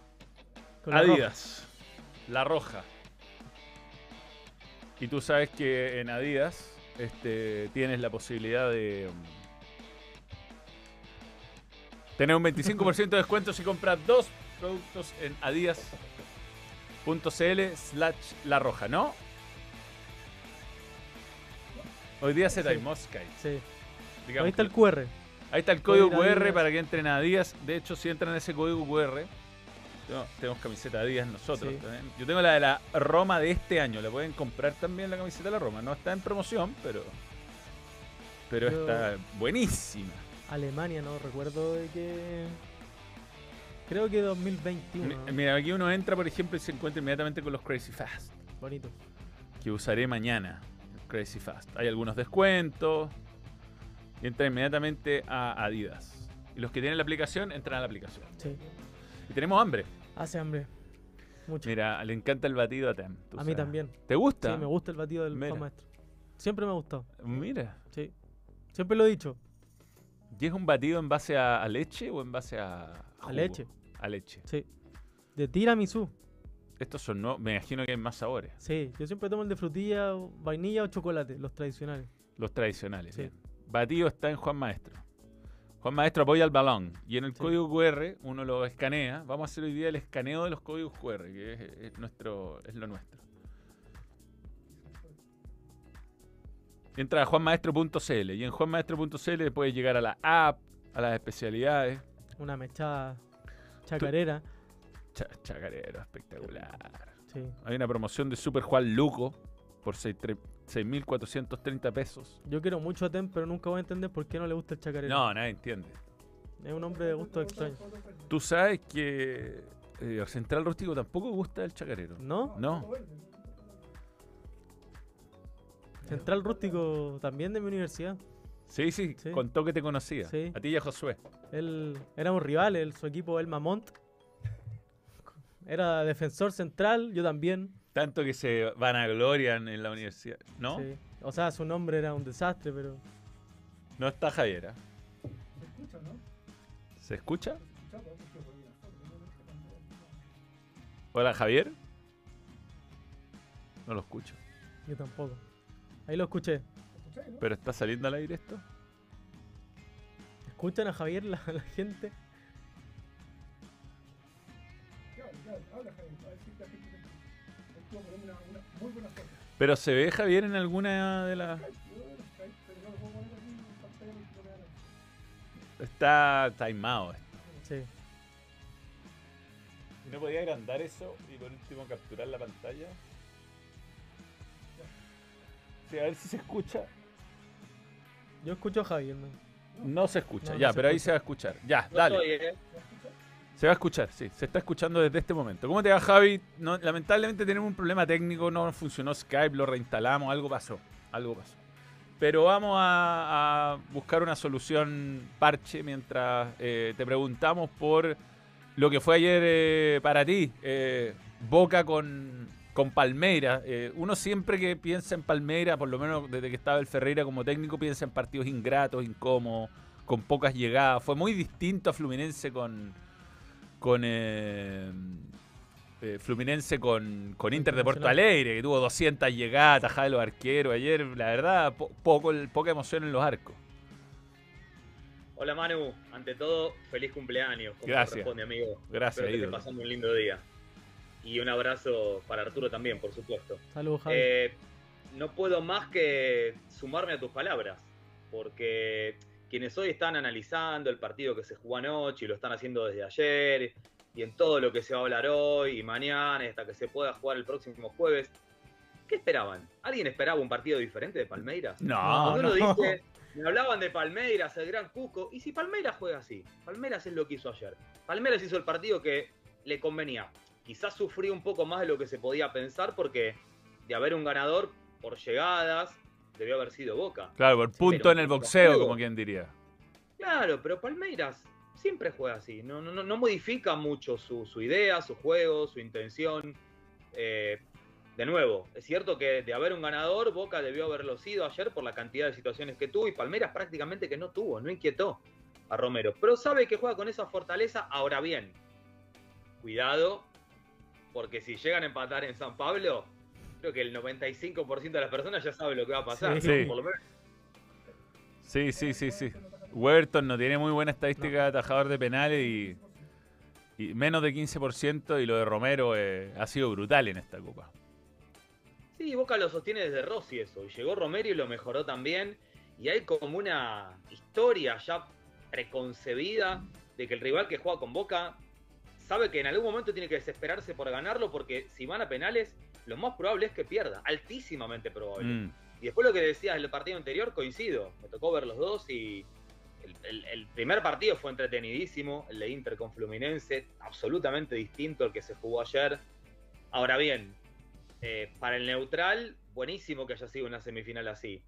Con la Adidas, la roja. Y tú sabes que en Adidas este, tienes la posibilidad de mm, tener un 25% de descuento si compras dos productos en adidas.cl slash la roja, ¿no? Hoy día se Sí. da mosca. Sí. Digamos Ahí está el QR. Ahí está el código QR para que entren a Adidas. De hecho, si entran a ese código QR, no, tenemos camiseta de Adidas nosotros Sí. también. Yo tengo la de la Roma de este año. La pueden comprar también la camiseta de la Roma. No está en promoción, pero pero está buenísima. Alemania, no recuerdo de qué. Creo que 2021. Mi- Mira, aquí uno entra, por ejemplo, y se encuentra inmediatamente con los Crazy Fast, Bonito. que usaré mañana. Crazy Fast. Hay algunos descuentos. Y entra inmediatamente a Adidas. Y los que tienen la aplicación, entran a la aplicación. Sí. Y tenemos hambre. Hace hambre. Mucho. Mira, le encanta el batido a Tem. a mí sabes. también. ¿Te gusta? Sí, me gusta el batido del Mira. Juan Maestro. Siempre me ha gustado. Mira. Sí. Siempre lo he dicho. ¿Y es un batido en base a, a leche o en base a A leche. A leche. Sí. De tiramisú. Estos son no, me imagino que hay más sabores. Sí. Yo siempre tomo el de frutilla, vainilla o chocolate, los tradicionales. Los tradicionales. Sí. bien. Batido está en Juan Maestro. Juan Maestro apoya el balón. Y en el Sí. código QR uno lo escanea. Vamos a hacer hoy día el escaneo de los códigos QR, que es, es nuestro, es lo nuestro. Entra a juanmaestro.cl y en juanmaestro.cl puedes llegar a la app, a las especialidades. Una mechada chacarera. Cha- chacarero, espectacular. Sí. Hay una promoción de Super Juan Luco por seis- tre- 6.430 pesos. Yo quiero mucho a Tem, pero nunca voy a entender por qué no le gusta el chacarero. No, nadie entiende. Es un hombre de gusto extraño. Tú sabes que eh, Central Rústico tampoco gusta el chacarero. ¿No? No. Central Rústico también de mi universidad. Sí, sí, Sí. contó que te conocía. Sí. A ti y a Josué. Él éramos rivales, él- su equipo el Mamont. Era defensor central, yo también. Tanto que se van a gloria en la universidad. ¿No? Sí. O sea, su nombre era un desastre, pero No está Javiera. ¿Se escucha? Hola, Javier. No lo escucho. yo tampoco. Ahí lo escuché. ¿Pero está saliendo al aire esto? ¿Escuchan a Javier la, la gente? ¿Pero se ve Javier en alguna de las...? Está timeado esto. Sí. ¿No podía agrandar eso y por último capturar la pantalla? Sí, a ver si se escucha. Yo escucho a Javier, ¿no? No se escucha, No, no ya, se pero ahí se va a escuchar. Ya, No dale. estoy, ¿eh? Se va a escuchar, sí. Se está escuchando desde este momento. ¿Cómo te va, Javi? Lamentablemente tenemos un problema técnico, no funcionó Skype, lo reinstalamos, algo pasó. Algo pasó. Pero vamos a, buscar una solución parche mientras eh, te preguntamos por lo que fue ayer eh, para ti. eh, Boca con, con Palmeira. Uno siempre que piensa en Palmeira, por lo menos desde que estaba el Ferreira como técnico, piensa en partidos ingratos, incómodos, con pocas llegadas. Fue muy distinto a Fluminense con, con eh, eh, Fluminense con, con Inter de Porto. Alegre, que tuvo 200 llegadas, tajadas de los arqueros. Ayer, la verdad, po- poco, poca emoción en los arcos. Hola Manu, ante todo, feliz cumpleaños. Como Gracias. amigo. Gracias, Espero que pasando un lindo día. Y un abrazo para Arturo también, por supuesto. Saludos, Javi. Eh, no puedo más que sumarme a tus palabras, porque quienes hoy están analizando el partido que se jugó anoche y lo están haciendo desde ayer, y en todo lo que se va a hablar hoy y mañana, hasta que se pueda jugar el próximo jueves, ¿qué esperaban? ¿Alguien esperaba un partido diferente de Palmeiras? No, no. dice, me hablaban de Palmeiras, el gran Cusco, y si Palmeiras juega así, Palmeiras es lo que hizo ayer. Palmeiras hizo el partido que le convenía. Quizás sufrió un poco más de lo que se podía pensar porque de haber un ganador por llegadas, debió haber sido Boca. Claro, por punto pero en el boxeo, como quien diría. Claro, pero Palmeiras siempre juega así. No, no, no, no modifica mucho su, su idea, su juego, su intención. Eh, de nuevo, es cierto que de haber un ganador, Boca debió haberlo sido ayer por la cantidad de situaciones que tuvo y Palmeiras prácticamente que no tuvo, no inquietó. a Romero. Pero sabe que juega con esa fortaleza. Ahora bien, cuidado, porque si llegan a empatar en San Pablo, creo que el 95% de las personas ya sabe lo que va a pasar. Sí. ¿no? Sí. Sí, sí, sí. Weberton no tiene muy buena estadística de atajador de penales y, y menos de 15% y lo de Romero eh, ha sido brutal en esta copa. Sí, Boca lo sostiene desde Rossi eso. Y llegó Romero y lo mejoró también. Y hay como una historia ya preconcebida de que el rival que juega con Boca sabe que en algún momento tiene que desesperarse por ganarlo porque si van a penales, lo más probable es que pierda. Altísimamente probable. Mm. Y después lo que decías del partido anterior, coincido. Me tocó ver los dos y el, el- el primer partido fue entretenidísimo, el de Inter con Fluminense, absolutamente distinto al que se jugó ayer. Ahora bien, eh, para el neutral, buenísimo que haya sido una semifinal así.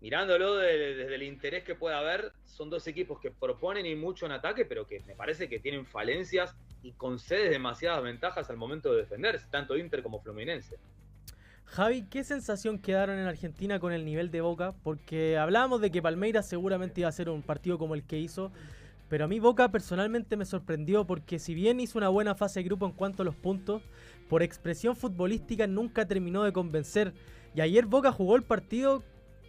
Mirándolo de- desde el interés que pueda haber, son dos equipos que proponen y mucho en ataque, pero que me parece que tienen falencias y concedes demasiadas ventajas al momento de defenderse, tanto Inter como Fluminense. Javi, ¿qué sensación quedaron en Argentina con el nivel de Boca? Porque hablábamos de que Palmeiras seguramente iba a ser un partido como el que hizo, pero a mí Boca personalmente me sorprendió porque si bien hizo una buena fase de grupo en cuanto a los puntos, por expresión futbolística nunca terminó de convencer. Y ayer Boca jugó el partido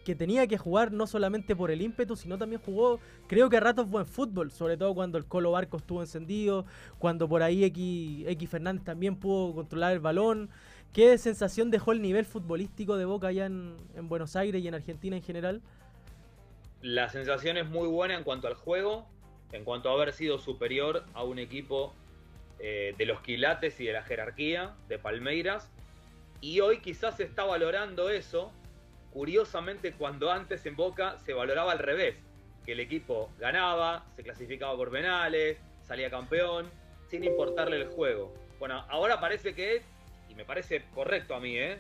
que tenía que jugar no solamente por el ímpetu, sino también jugó, creo que a ratos buen fútbol, sobre todo cuando el Colo Barco estuvo encendido, cuando por ahí X, X Fernández también pudo controlar el balón. ¿Qué sensación dejó el nivel futbolístico de Boca allá en, en Buenos Aires y en Argentina en general? La sensación es muy buena en cuanto al juego, en cuanto a haber sido superior a un equipo eh, de los quilates y de la jerarquía de Palmeiras. Y hoy quizás se está valorando eso, curiosamente cuando antes en Boca se valoraba al revés, que el equipo ganaba, se clasificaba por penales, salía campeón, sin importarle el juego. Bueno, ahora parece que, y me parece correcto a mí, ¿eh?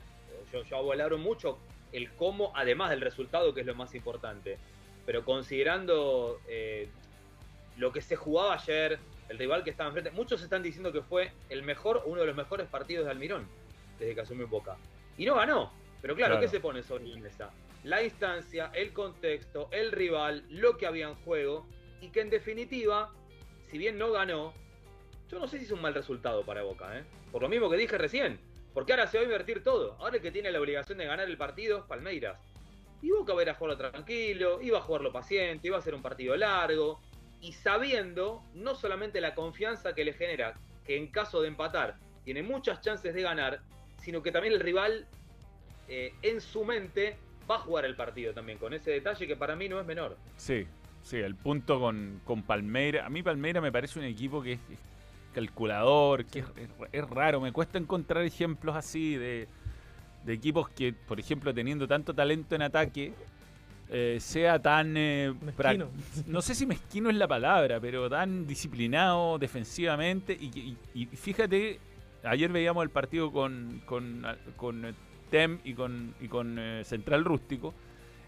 yo, yo valoro mucho el cómo, además del resultado, que es lo más importante. Pero considerando eh, lo que se jugaba ayer, el rival que estaba enfrente, muchos están diciendo que fue el mejor, uno de los mejores partidos de Almirón desde que asumió Boca. Y no ganó. Pero claro, Claro. ¿qué se pone sobre la mesa? La instancia, el contexto, el rival, lo que había en juego, y que en definitiva, si bien no ganó, yo no sé si es un mal resultado para Boca, ¿eh? Por lo mismo que dije recién, porque ahora se va a invertir todo. Ahora el que tiene la obligación de ganar el partido es Palmeiras. Y Boca va a ir a jugarlo tranquilo, iba a jugarlo paciente, iba a ser un partido largo, y sabiendo no solamente la confianza que le genera, que en caso de empatar tiene muchas chances de ganar, sino que también el rival eh, en su mente va a jugar el partido también, con ese detalle que para mí no es menor. Sí, sí, el punto con, con Palmeira. A mí Palmeira me parece un equipo que es, es calculador, que es, es- es raro. Me cuesta encontrar ejemplos así de, de equipos que, por ejemplo, teniendo tanto talento en ataque, eh, sea tan... eh, Mezquino. no sé si mezquino es la palabra, pero tan disciplinado defensivamente. Y, y- y fíjate, ayer veíamos el partido con, con, con, Tem y con, y con eh, Central Rústico.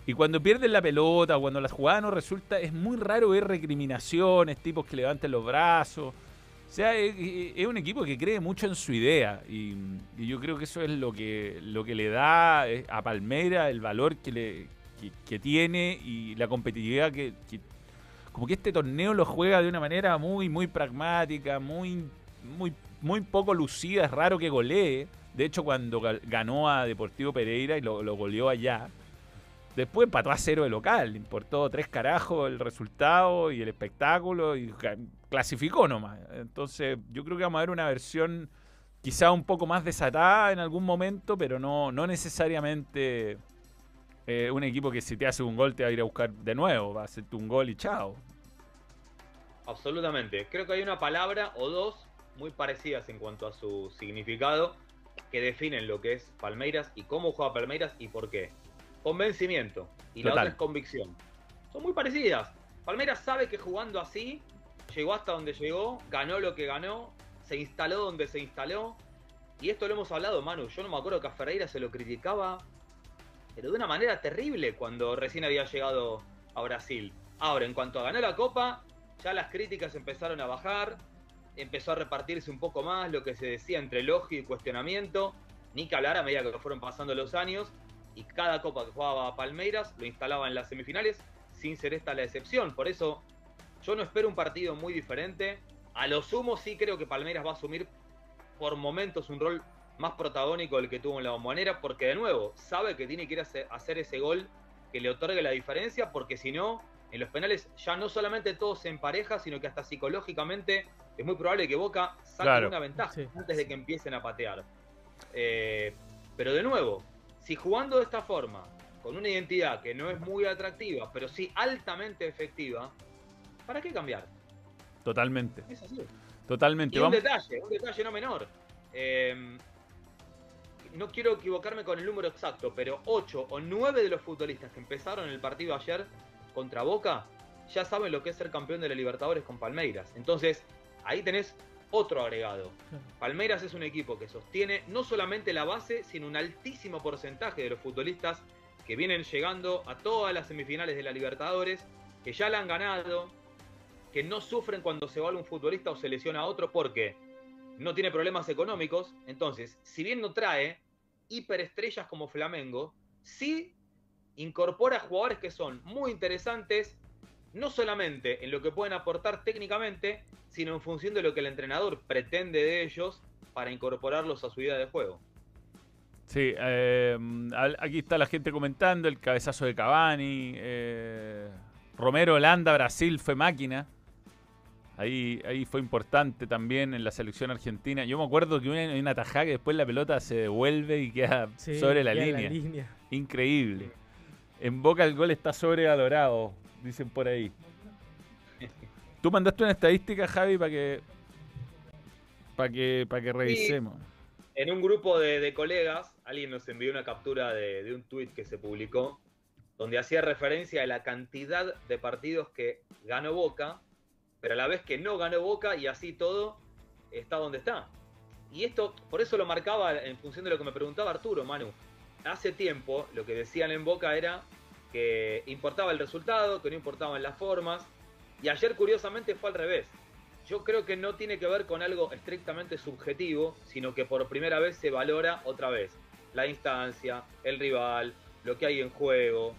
Y cuando pierden la pelota, cuando la jugada no resulta, es muy raro ver recriminaciones, tipos que levanten los brazos. O sea, es, un equipo que cree mucho en su idea. Y, y yo creo que eso es lo que, lo que le da eh, a Palmeira el valor que, le, que, tiene y la competitividad que- Como que este torneo lo juega de una manera muy, muy pragmática, muy, muy, muy poco lucida. Es raro que golee. De hecho, cuando ganó a Deportivo Pereira y lo, lo goleó allá, Después empató a cero de local, importó tres carajos el resultado y el espectáculo y clasificó nomás. Entonces yo creo que vamos a ver una versión quizá un poco más desatada en algún momento, pero no, no necesariamente eh, un equipo que si te hace un gol te va a ir a buscar de nuevo, va a hacerte un gol y chao. Absolutamente. Creo que hay una palabra o dos muy parecidas en cuanto a su significado que definen lo que es Palmeiras y cómo juega Palmeiras y por qué. Convencimiento y la otra es convicción. Son muy parecidas. Palmeiras sabe que jugando así llegó hasta donde llegó, ganó lo que ganó, se instaló donde se instaló. Y esto lo hemos hablado, Manu. Yo no me acuerdo que a Ferreira se lo criticaba, pero de una manera terrible cuando recién había llegado a Brasil. Ahora, en cuanto a ganar la Copa, ya las críticas empezaron a bajar, empezó a repartirse un poco más lo que se decía entre elogio y cuestionamiento, ni que hablar a medida que fueron pasando los años, y cada Copa que jugaba Palmeiras lo instalaba en las semifinales, sin ser esta la excepción. Por eso, Yo no espero un partido muy diferente. A lo sumo sí creo que Palmeiras va a asumir por momentos un rol más protagónico del que tuvo en la bombonera, porque de nuevo, sabe que tiene que ir a hacer- ese gol que le otorgue la diferencia, porque si no, en los penales ya no solamente todo se empareja, sino que hasta psicológicamente es muy probable que Boca saque Claro. una ventaja Sí. antes de que empiecen a patear. Eh, pero de nuevo, si jugando de esta forma, con una identidad que no es muy atractiva, pero sí altamente efectiva, ¿para qué cambiar? Totalmente. Es así. Totalmente. Y un Vamos- detalle, un detalle no menor. Eh, no quiero equivocarme con el número exacto, pero 8 o 9 de los futbolistas que empezaron el partido ayer contra Boca ya saben lo que es ser campeón de la Libertadores con Palmeiras. Entonces, ahí tenés otro agregado. Palmeiras es un equipo que sostiene no solamente la base, sino un altísimo porcentaje de los futbolistas que vienen llegando a todas las semifinales de la Libertadores, que ya la han ganado, que no sufren cuando se va un futbolista o se lesiona a otro porque no tiene problemas económicos. Entonces, si bien no trae hiperestrellas como Flamengo, sí incorpora jugadores que son muy interesantes, no solamente en lo que pueden aportar técnicamente, sino en función de lo que el entrenador pretende de ellos para incorporarlos a su idea de juego. Sí, eh, aquí está la gente comentando el cabezazo de Cavani. eh, Romero, Holanda, Brasil fue máquina. Ahí, ahí fue importante también en la selección argentina. Yo me acuerdo que hay una tajada que después la pelota se devuelve y queda Sí, sobre la queda en la línea. línea. Increíble. En Boca el gol está sobrevalorado, dicen por ahí. Tú mandaste una estadística, Javi, para que para que para que revisemos. En un grupo de, de colegas, alguien nos envió una captura de, de un tuit que se publicó, donde hacía referencia a la cantidad de partidos que ganó Boca, pero a la vez que no ganó Boca y así todo está donde está. Y esto, por eso lo marcaba en función de lo que me preguntaba Arturo, Manu. Hace tiempo lo que decían en Boca era que importaba el resultado, que no importaban las formas, y ayer curiosamente fue al revés. Yo creo que no tiene que ver con algo estrictamente subjetivo, sino que por primera vez se valora otra vez la instancia, el rival, lo que hay en juego.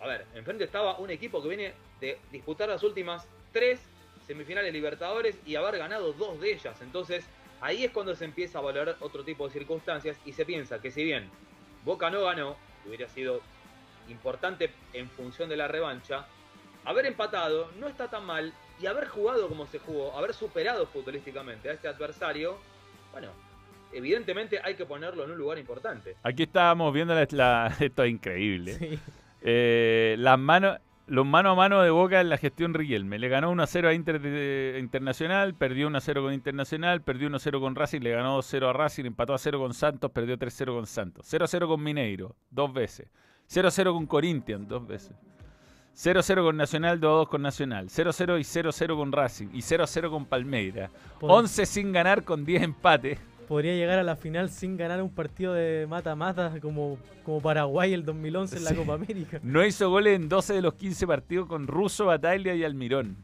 A ver, enfrente estaba un equipo que viene de disputar las últimas tres semifinales Libertadores y haber ganado dos de ellas. Entonces, ahí es cuando se empieza a valorar otro tipo de circunstancias y se piensa que si bien Boca no ganó, hubiera sido importante en función de la revancha, haber empatado no está tan mal y haber jugado como se jugó, haber superado futbolísticamente a este adversario, bueno, evidentemente hay que ponerlo en un lugar importante. Aquí estábamos viendo la, la- esto es increíble. Eh, las manos, los mano a mano de Boca en la gestión Riquelme. Le ganó 1 a 0 a Inter de- Internacional, perdió 1 a 0 con Internacional, perdió 1 a 0 con Racing, le ganó 2 0 a Racing, empató a 0 con Santos, perdió 3 0 con Santos. 0 a 0 con Mineiro, dos veces. 0 a 0 con Corinthians, dos veces. 0 a 0 con Nacional, 2 a 2 con Nacional. 0 a 0 y 0 a 0 con Racing. Y 0 a 0 con Palmeiras. Por- 11 sin ganar con 10 empates. Podría llegar a la final sin ganar un partido de mata-mata como, como Paraguay el 2011 en la Sí. Copa América. No hizo goles en 12 de los 15 partidos con Russo, Bataglia y Almirón.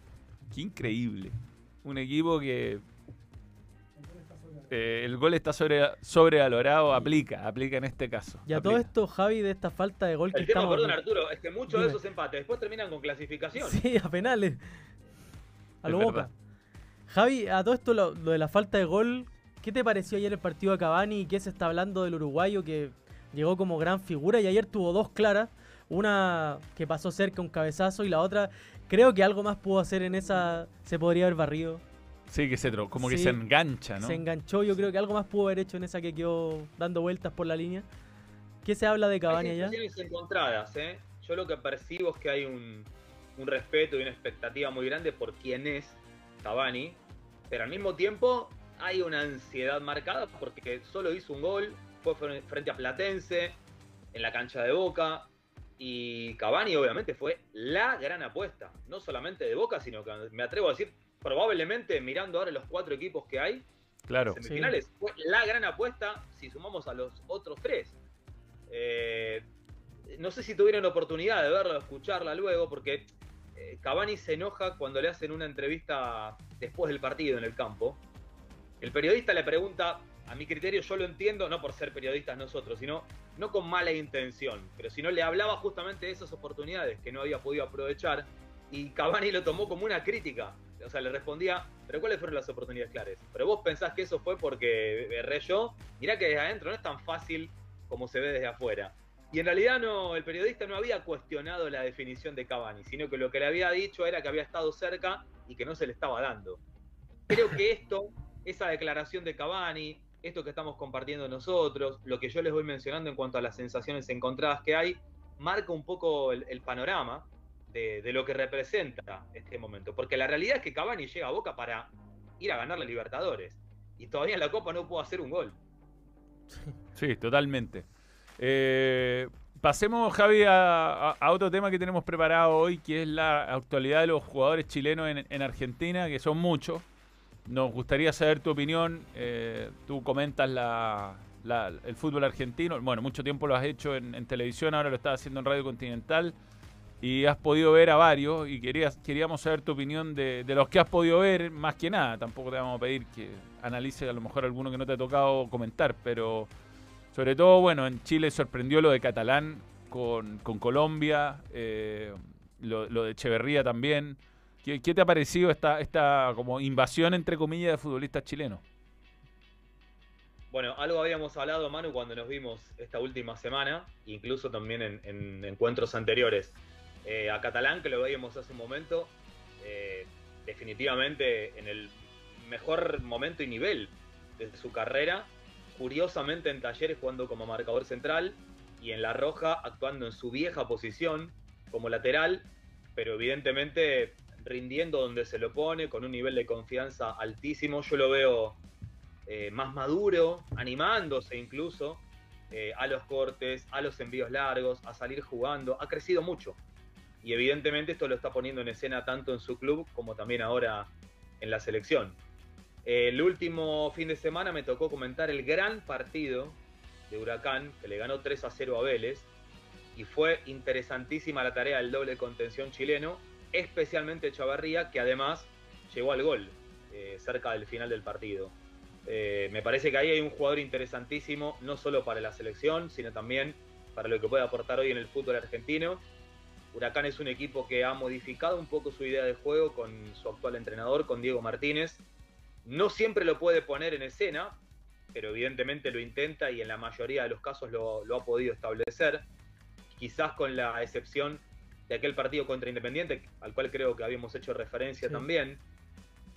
Qué increíble. Un equipo que eh, el gol está sobre, sobrevalorado, aplica, aplica en este caso. Y a todo esto, Javi, de esta falta de gol que El tema, estamos... perdón Arturo, es que muchos de esos empates después terminan con clasificación. Sí, a penales. A Es lo verdad. boca. Javi, a todo esto, lo, lo de la falta de gol, ¿qué te pareció ayer el partido de Cavani y qué se está hablando del uruguayo que llegó como gran figura y ayer tuvo dos claras? Una que pasó cerca, un cabezazo, y la otra, creo que algo más pudo hacer en esa, se podría haber barrido. Sí, que se tro- como que se engancha, ¿no? Se enganchó, yo creo que algo más pudo haber hecho en esa que quedó dando vueltas por la línea. ¿Qué se habla de Cavani allá? encontradas, ¿eh? Yo lo que percibo es que hay un, un respeto y una expectativa muy grande por quién es Cavani, pero al mismo tiempo hay una ansiedad marcada porque solo hizo un gol, fue fre- frente a Platense, en la cancha de Boca, y Cavani obviamente fue la gran apuesta, no solamente de Boca, sino que me atrevo a decir, probablemente mirando ahora los cuatro equipos que hay, Claro. semifinales. Fue la gran apuesta si sumamos a los otros tres. Eh, no sé si tuvieron oportunidad de verla o escucharla luego, porque eh, Cavani se enoja cuando le hacen una entrevista después del partido en el campo. El periodista le pregunta, a mi criterio yo lo entiendo, no por ser periodistas nosotros, sino no con mala intención, pero si no le hablaba justamente de esas oportunidades que no había podido aprovechar. Y Cavani lo tomó como una crítica. O sea, le respondía, pero ¿cuáles fueron las oportunidades claras? Pero vos pensás que eso fue porque erré yo. Mirá que desde adentro no es tan fácil como se ve desde afuera. Y en realidad no, el periodista no había cuestionado la definición de Cavani, sino que lo que le había dicho era que había estado cerca y que no se le estaba dando. Creo que esto, esa declaración de Cavani, esto que estamos compartiendo nosotros, lo que yo les voy mencionando en cuanto a las sensaciones encontradas que hay, marca un poco el, panorama de, lo que representa este momento. Porque la realidad es que Cavani llega a Boca para ir a ganar la Libertadores. Y todavía en la Copa no pudo hacer un gol. Sí, totalmente. Eh, pasemos, Javi, a, otro tema que tenemos preparado hoy, que es la actualidad de los jugadores chilenos en, en Argentina, que son muchos. Nos gustaría saber tu opinión. Eh, tú comentas el fútbol argentino. Bueno, mucho tiempo lo has hecho en, televisión, ahora lo estás haciendo en Radio Continental. Y has podido ver a varios y queríamos saber tu opinión de, de, los que has podido ver, más que nada. Tampoco te vamos a pedir que analice a lo mejor alguno que no te ha tocado comentar, pero sobre todo, bueno, en Chile sorprendió lo de Catalán con, con Colombia, eh, lo, lo, de Echeverría también. ¿Qué, ¿Qué, te ha parecido esta, esta como invasión, entre comillas, de futbolistas chilenos? Bueno, algo habíamos hablado, Manu, cuando nos vimos esta última semana, incluso también en, en encuentros anteriores. Eh, a Catalán, que lo veíamos hace un momento, eh, definitivamente en el mejor momento y nivel de su carrera, curiosamente en talleres jugando como marcador central y en la roja actuando en su vieja posición como lateral, pero evidentemente rindiendo donde se lo pone, con un nivel de confianza altísimo. Yo lo veo eh, más maduro, animándose incluso eh, a los cortes, a los envíos largos, a salir jugando. Ha crecido mucho y evidentemente esto lo está poniendo en escena tanto en su club como también ahora en la selección. El último fin de semana me tocó comentar el gran partido de Huracán, que le ganó 3 a 0 a Vélez, y fue interesantísima la tarea del doble contención chileno, especialmente Chavarría, que además llegó al gol eh, cerca del final del partido. Eh, me parece que ahí hay un jugador interesantísimo, no solo para la selección, sino también para lo que puede aportar hoy en el fútbol argentino Huracán es un equipo que ha modificado un poco su idea de juego con su actual entrenador, con Diego Martínez. No siempre lo puede poner en escena, pero evidentemente lo intenta y en la mayoría de los casos lo, lo ha podido establecer. Quizás con la excepción de aquel partido contra Independiente, al cual creo que habíamos hecho referencia sí. también.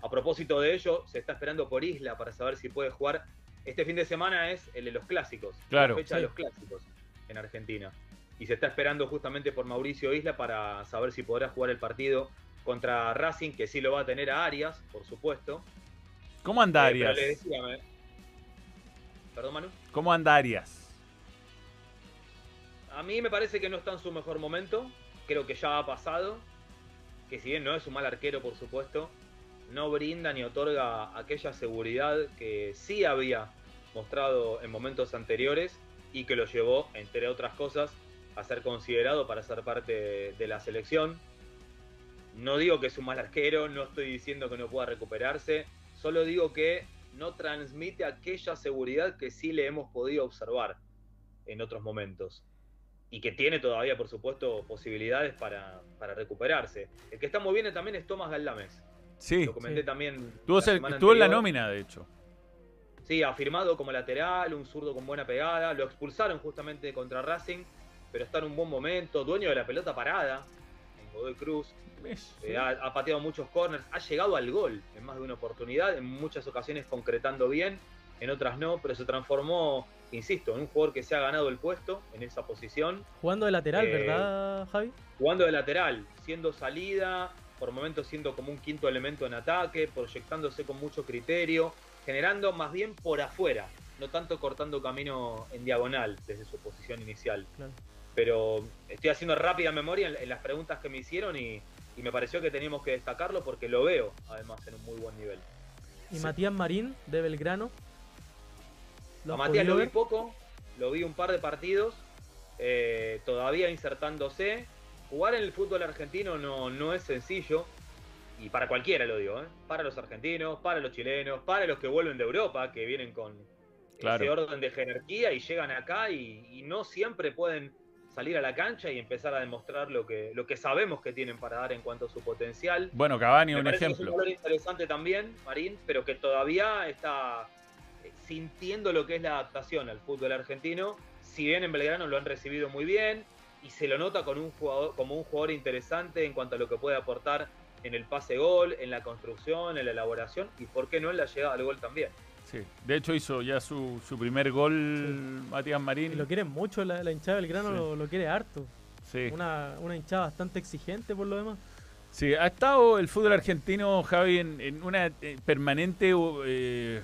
A propósito de ello, se está esperando por Isla para saber si puede jugar. Este fin de semana es el de los clásicos, claro, la fecha sí. de los clásicos en Argentina y se está esperando justamente por Mauricio Isla para saber si podrá jugar el partido contra Racing, que sí lo va a tener a Arias, por supuesto. ¿Cómo anda Arias? Eh, decía, me... Perdón, Manu. ¿Cómo anda Arias? A mí me parece que no está en su mejor momento. Creo que ya ha pasado. Que si bien no es un mal arquero, por supuesto, no brinda ni otorga aquella seguridad que sí había mostrado en momentos anteriores y que lo llevó, entre otras cosas, a ser considerado para ser parte de la selección. No digo que es un mal arquero, no estoy diciendo que no pueda recuperarse, solo digo que no transmite aquella seguridad que sí le hemos podido observar en otros momentos. Y que tiene todavía, por supuesto, posibilidades para, para recuperarse. El que está muy bien también es Tomás Galdames. Sí. Lo comenté sí. también. Estuvo, estuvo en la nómina, de hecho. Sí, ha firmado como lateral, un zurdo con buena pegada. Lo expulsaron justamente contra Racing pero está en un buen momento, dueño de la pelota parada en Godoy Cruz. Eh, ha, ha, pateado muchos corners, ha llegado al gol en más de una oportunidad, en muchas ocasiones concretando bien, en otras no, pero se transformó, insisto, en un jugador que se ha ganado el puesto en esa posición. Jugando de lateral, eh, ¿verdad, Javi? Jugando de lateral, siendo salida, por momentos siendo como un quinto elemento en ataque, proyectándose con mucho criterio, generando más bien por afuera, no tanto cortando camino en diagonal desde su posición inicial. Claro pero estoy haciendo rápida memoria en, en las preguntas que me hicieron y, y, me pareció que teníamos que destacarlo porque lo veo además en un muy buen nivel. ¿Y sí. Matías Marín de Belgrano? A Matías lo vi poco, lo vi un par de partidos, eh, todavía insertándose. Jugar en el fútbol argentino no, no es sencillo, y para cualquiera lo digo, ¿eh? para los argentinos, para los chilenos, para los que vuelven de Europa, que vienen con claro. ese orden de jerarquía y llegan acá y, y no siempre pueden salir a la cancha y empezar a demostrar lo que, lo que sabemos que tienen para dar en cuanto a su potencial. Bueno, Cavani Me un ejemplo. Es un valor interesante también, Marín, pero que todavía está sintiendo lo que es la adaptación al fútbol argentino. Si bien en Belgrano lo han recibido muy bien y se lo nota con un jugador, como un jugador interesante en cuanto a lo que puede aportar en el pase gol, en la construcción, en la elaboración y por qué no en la llegada al gol también. Sí. De hecho hizo ya su, su primer gol Matías Marín. Y lo quieren mucho, la, la hinchada del grano Sí. lo, lo quiere harto. Sí. Una, una hinchada bastante exigente por lo demás. Sí, ha estado el fútbol argentino, Javi, en, en una eh, permanente eh,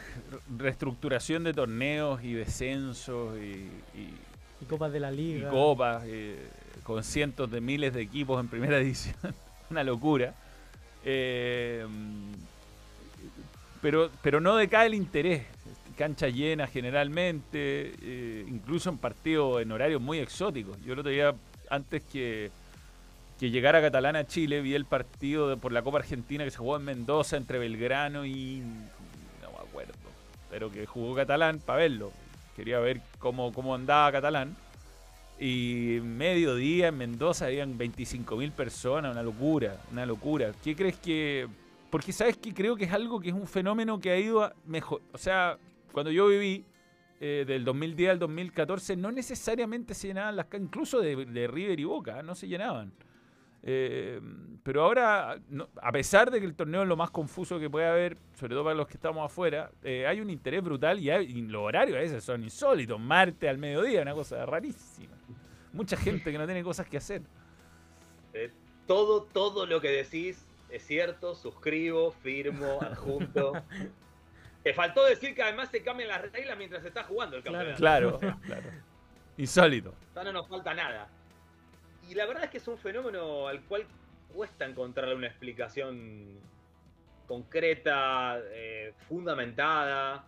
reestructuración de torneos y descensos y, y- Y copas de la y liga. copas, eh, con cientos de miles de equipos en primera división. una locura. Eh, pero, pero no decae el interés. Cancha llena generalmente, incluso en partidos en horarios muy exóticos. Yo el otro día, antes que, que llegara Catalán a Chile, vi el partido por la Copa Argentina que se jugó en Mendoza entre Belgrano y. no me acuerdo. Pero que jugó Catalán para verlo. Quería ver cómo, cómo andaba Catalán. Y mediodía en Mendoza habían 25.000 personas, una locura, una locura. ¿Qué crees que.? Porque sabes que creo que es algo que es un fenómeno que ha ido mejor. O sea, cuando yo viví eh, del 2010 al 2014, no necesariamente se llenaban las incluso de, de River y Boca, no se llenaban. Eh, pero ahora, no- a pesar de que el torneo es lo más confuso que puede haber, sobre todo para los que estamos afuera, eh, hay un interés brutal y, hay- y los horarios a veces son insólitos. Martes al mediodía, una cosa rarísima. Mucha gente que no tiene cosas que hacer. Eh, todo, todo lo que decís es cierto, suscribo, firmo, adjunto. Te faltó decir que además se cambian las reglas mientras se está jugando el campeonato. Claro, claro. Insólito. Ya no nos falta nada. Y la verdad es que es un fenómeno al cual cuesta encontrarle una explicación concreta, eh, fundamentada.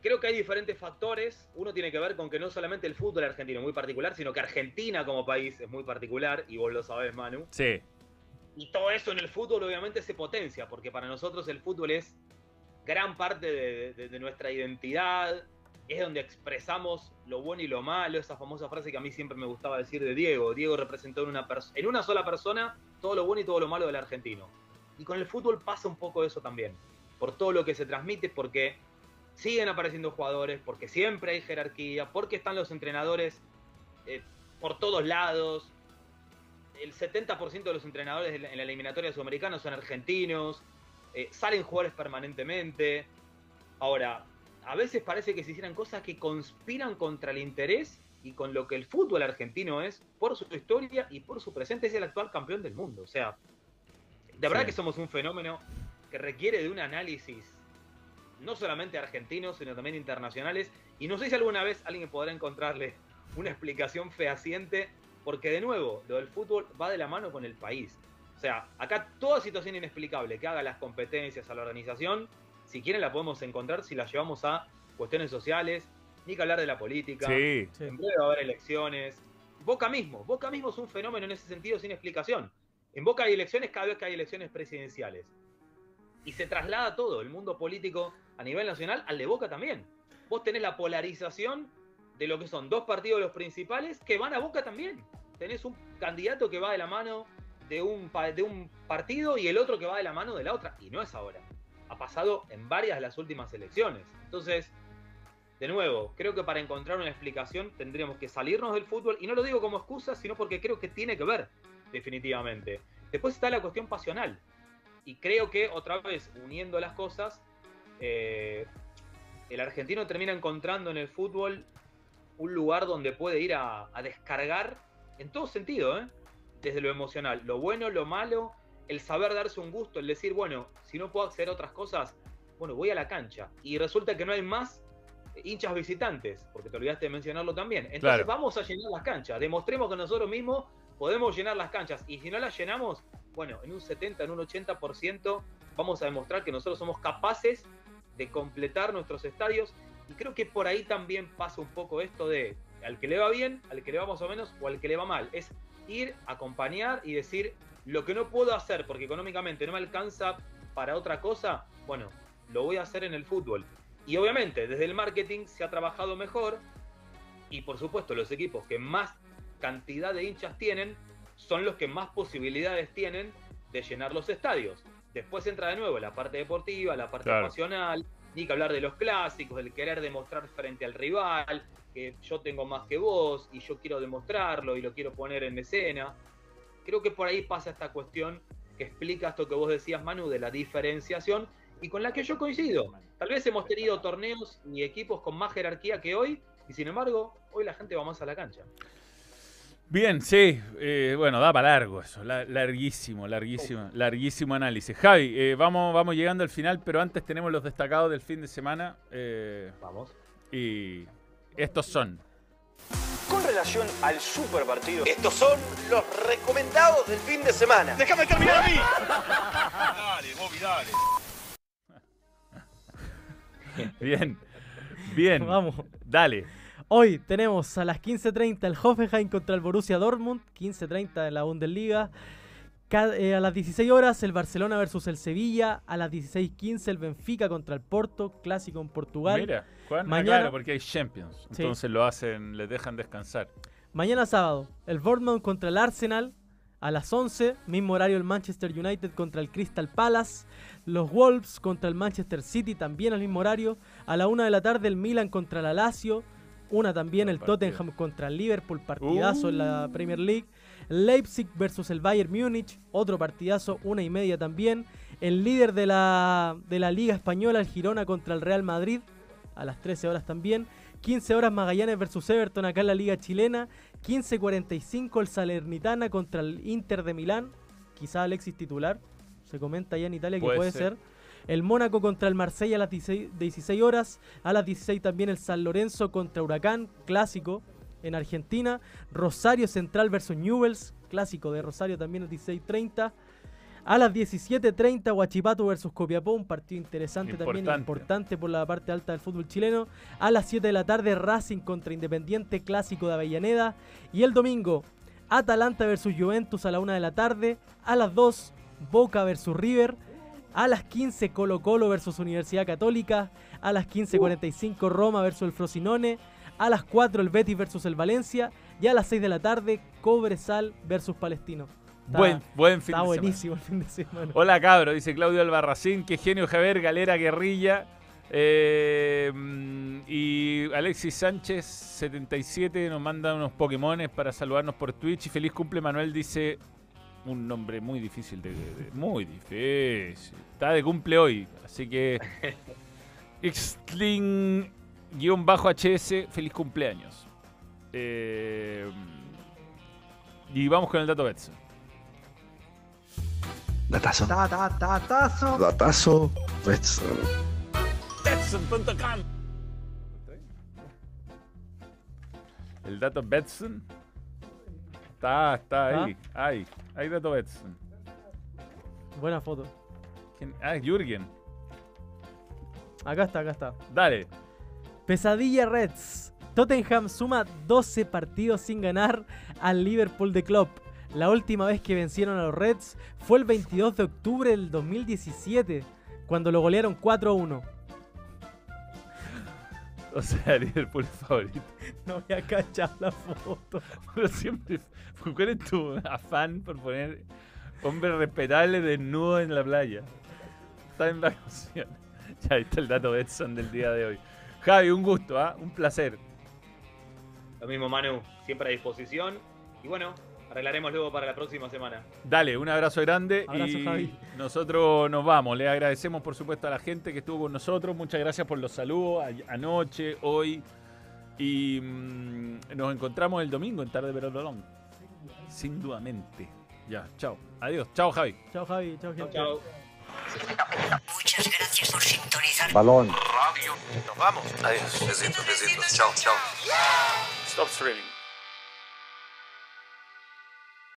Creo que hay diferentes factores. Uno tiene que ver con que no solamente el fútbol argentino es muy particular, sino que Argentina como país es muy particular, y vos lo sabés, Manu. Sí. Y todo eso en el fútbol obviamente se potencia, porque para nosotros el fútbol es gran parte de, de- de nuestra identidad, es donde expresamos lo bueno y lo malo, esa famosa frase que a mí siempre me gustaba decir de Diego. Diego representó en una, en una sola persona todo lo bueno y todo lo malo del argentino. Y con el fútbol pasa un poco eso también, por todo lo que se transmite, porque siguen apareciendo jugadores, porque siempre hay jerarquía, porque están los entrenadores eh, por todos lados, el 70% de los entrenadores en la eliminatoria sudamericana son argentinos, eh, salen jugadores permanentemente. Ahora, a veces parece que se hicieran cosas que conspiran contra el interés y con lo que el fútbol argentino es por su historia y por su presente. Es el actual campeón del mundo. O sea, de verdad Sí. que somos un fenómeno que requiere de un análisis no solamente argentinos, sino también internacionales. Y no sé si alguna vez alguien podrá encontrarle una explicación fehaciente, porque de nuevo, lo del fútbol va de la mano con el país. O sea, acá toda situación inexplicable que haga las competencias a la organización, si quieren la podemos encontrar si la llevamos a cuestiones sociales, ni que hablar de la política. Sí. En breve va a haber elecciones. Boca mismo, Boca mismo es un fenómeno en ese sentido sin explicación. En Boca hay elecciones cada vez que hay elecciones presidenciales. Y se traslada todo, el mundo político a nivel nacional, al de Boca también. Vos tenés la polarización de lo que son dos partidos los principales que van a Boca también. Tenés un candidato que va de la mano de un, pa- de un partido y el otro que va de la mano de la otra. Y no es ahora. Ha pasado en varias de las últimas elecciones. Entonces, de nuevo, creo que para encontrar una explicación tendríamos que salirnos del fútbol. Y no lo digo como excusa, sino porque creo que tiene que ver, definitivamente. Después está la cuestión pasional. Y creo que, otra vez, uniendo las cosas, eh, el argentino termina encontrando en el fútbol un lugar donde puede ir a, descargar en todo sentido, ¿eh? desde lo emocional, lo bueno, lo malo, el saber darse un gusto, el decir, bueno, si no puedo hacer otras cosas, bueno, voy a la cancha. Y resulta que no hay más hinchas visitantes, porque te olvidaste de mencionarlo también. Entonces Claro. vamos a llenar las canchas, demostremos que nosotros mismos podemos llenar las canchas. Y si no las llenamos, bueno, en un 70, en un 80% vamos a demostrar que nosotros somos capaces de completar nuestros estadios. Y creo que por ahí también pasa un poco esto de al que le va bien, al que le va más o menos o al que le va mal. Es ir, acompañar y decir lo que no puedo hacer porque económicamente no me alcanza para otra cosa, bueno, lo voy a hacer en el fútbol. Y obviamente desde el marketing se ha trabajado mejor y por supuesto los equipos que más cantidad de hinchas tienen, son los que más posibilidades tienen de llenar los estadios. Después entra de nuevo la parte deportiva, la parte Claro. pasional, ni que hablar de los clásicos, del querer demostrar frente al rival, que yo tengo más que vos y yo quiero demostrarlo y lo quiero poner en escena. Creo que por ahí pasa esta cuestión que explica esto que vos decías, Manu, de la diferenciación y con la que yo coincido. Tal vez hemos tenido torneos y equipos con más jerarquía que hoy y sin embargo, hoy la gente va más a la cancha. Bien, sí. eh, bueno, da para largo eso. la- larguísimo, larguísimo, larguísimo análisis. Javi, eh, vamos, vamos llegando al final, pero antes tenemos los destacados del fin de semana. eh, Vamos. Y estos son. Con relación al super partido, estos son los recomendados del fin de semana. ¡Déjame terminar a mí! dale, Bobby, dale. Bien, bien. Vamos. Dale. Hoy tenemos a las 15.30 el Hoffenheim contra el Borussia Dortmund, 15.30 en la Bundesliga. Eh, a las 16 horas el Barcelona versus el Sevilla, a las 16.15 el Benfica contra el Porto, clásico en Portugal. Mira, Juan, Mañana, claro, porque hay Champions. Sí. Entonces lo hacen, les dejan descansar. mañana sábado el Bournemouth contra el Arsenal, a las 11, mismo horario el Manchester United contra el Crystal Palace, los Wolves contra el Manchester City también al mismo horario, a la 1 de la tarde el Milan contra la Lazio, una también el Tottenham contra el Liverpool, partidazo en la Premier League. Leipzig versus el Bayern Múnich, otro partidazo, una y media también. El líder de la, de la Liga Española, el Girona contra el Real Madrid, a las 13 horas también. 15 horas Magallanes versus Everton acá en la Liga Chilena. 15.45 el Salernitana contra el Inter de Milán. Quizá Alexis titular. Se comenta allá en Italia que Puede puede ser. ser. El Mónaco contra el Marsella a las 16, 16 horas. A las 16 también el San Lorenzo contra Huracán, clásico en Argentina. Rosario Central versus Newells, clásico de Rosario también a las 16.30. A las 17.30 Huachipato versus Copiapó, un partido interesante también, Importante. importante por la parte alta del fútbol chileno. A las 7 de la tarde Racing contra Independiente, clásico de Avellaneda. Y el domingo Atalanta versus Juventus a la 1 de la tarde. A las 2 Boca versus River. A las 15 Colo Colo versus Universidad Católica. A las 15.45 Roma versus el Frosinone. A las 4 el Betis versus el Valencia. Y a las 6 de la tarde Cobresal versus Palestino. Está- buen, buen fin Está de buenísimo el fin de semana. Hola cabro, dice Claudio Albarracín, qué genio Javier, Galera Guerrilla. Eh, mm, y Alexis Sánchez 77 nos manda unos Pokémones para saludarnos por Twitch. Y feliz cumple Manuel dice un nombre muy difícil de, de- muy difícil. Está de cumple hoy, así que Xling-HS, feliz cumpleaños. Eh, y vamos con el dato Betson. Datazo. Datazo. Datazo. Betson. Betson.com. El dato Betson. Está, está ahí. Ahí. Hay dato Betson. Buena foto. ¿Quién? Ah, Jürgen. Acá está, acá está. Dale. Pesadilla Reds. Tottenham suma 12 partidos sin ganar al Liverpool de Klopp. La última vez que vencieron a los Reds fue el 22 de octubre del 2017, cuando lo golearon 4-1. O sea, Liverpool es favorito. No voy a cachar la foto. Pero siempre. ¿Cuál es tu afán por poner hombre respetable desnudo en la playa? Está en vacaciones. Ya ahí está el dato Betson del día de hoy. Javi, un gusto, ¿ah? Un placer. Lo mismo, Manu, siempre a disposición. Y bueno, arreglaremos luego para la próxima semana. Dale, un abrazo grande Abrazo, y Javi. nosotros nos vamos. Le agradecemos por supuesto a la gente que estuvo con nosotros. Muchas gracias por los saludos anoche, hoy. Y mm, nos encontramos el domingo en Tarde Pero Rolón. Sin dudamente. Ya, chao. Adiós. Chao, Javi. Chao, Javi. Chao, gente. Chao. Muchas gracias por sintonizar. Balón. Radio. Nos vamos. Adiós. Besitos, besitos. Chao, chao. Stop streaming.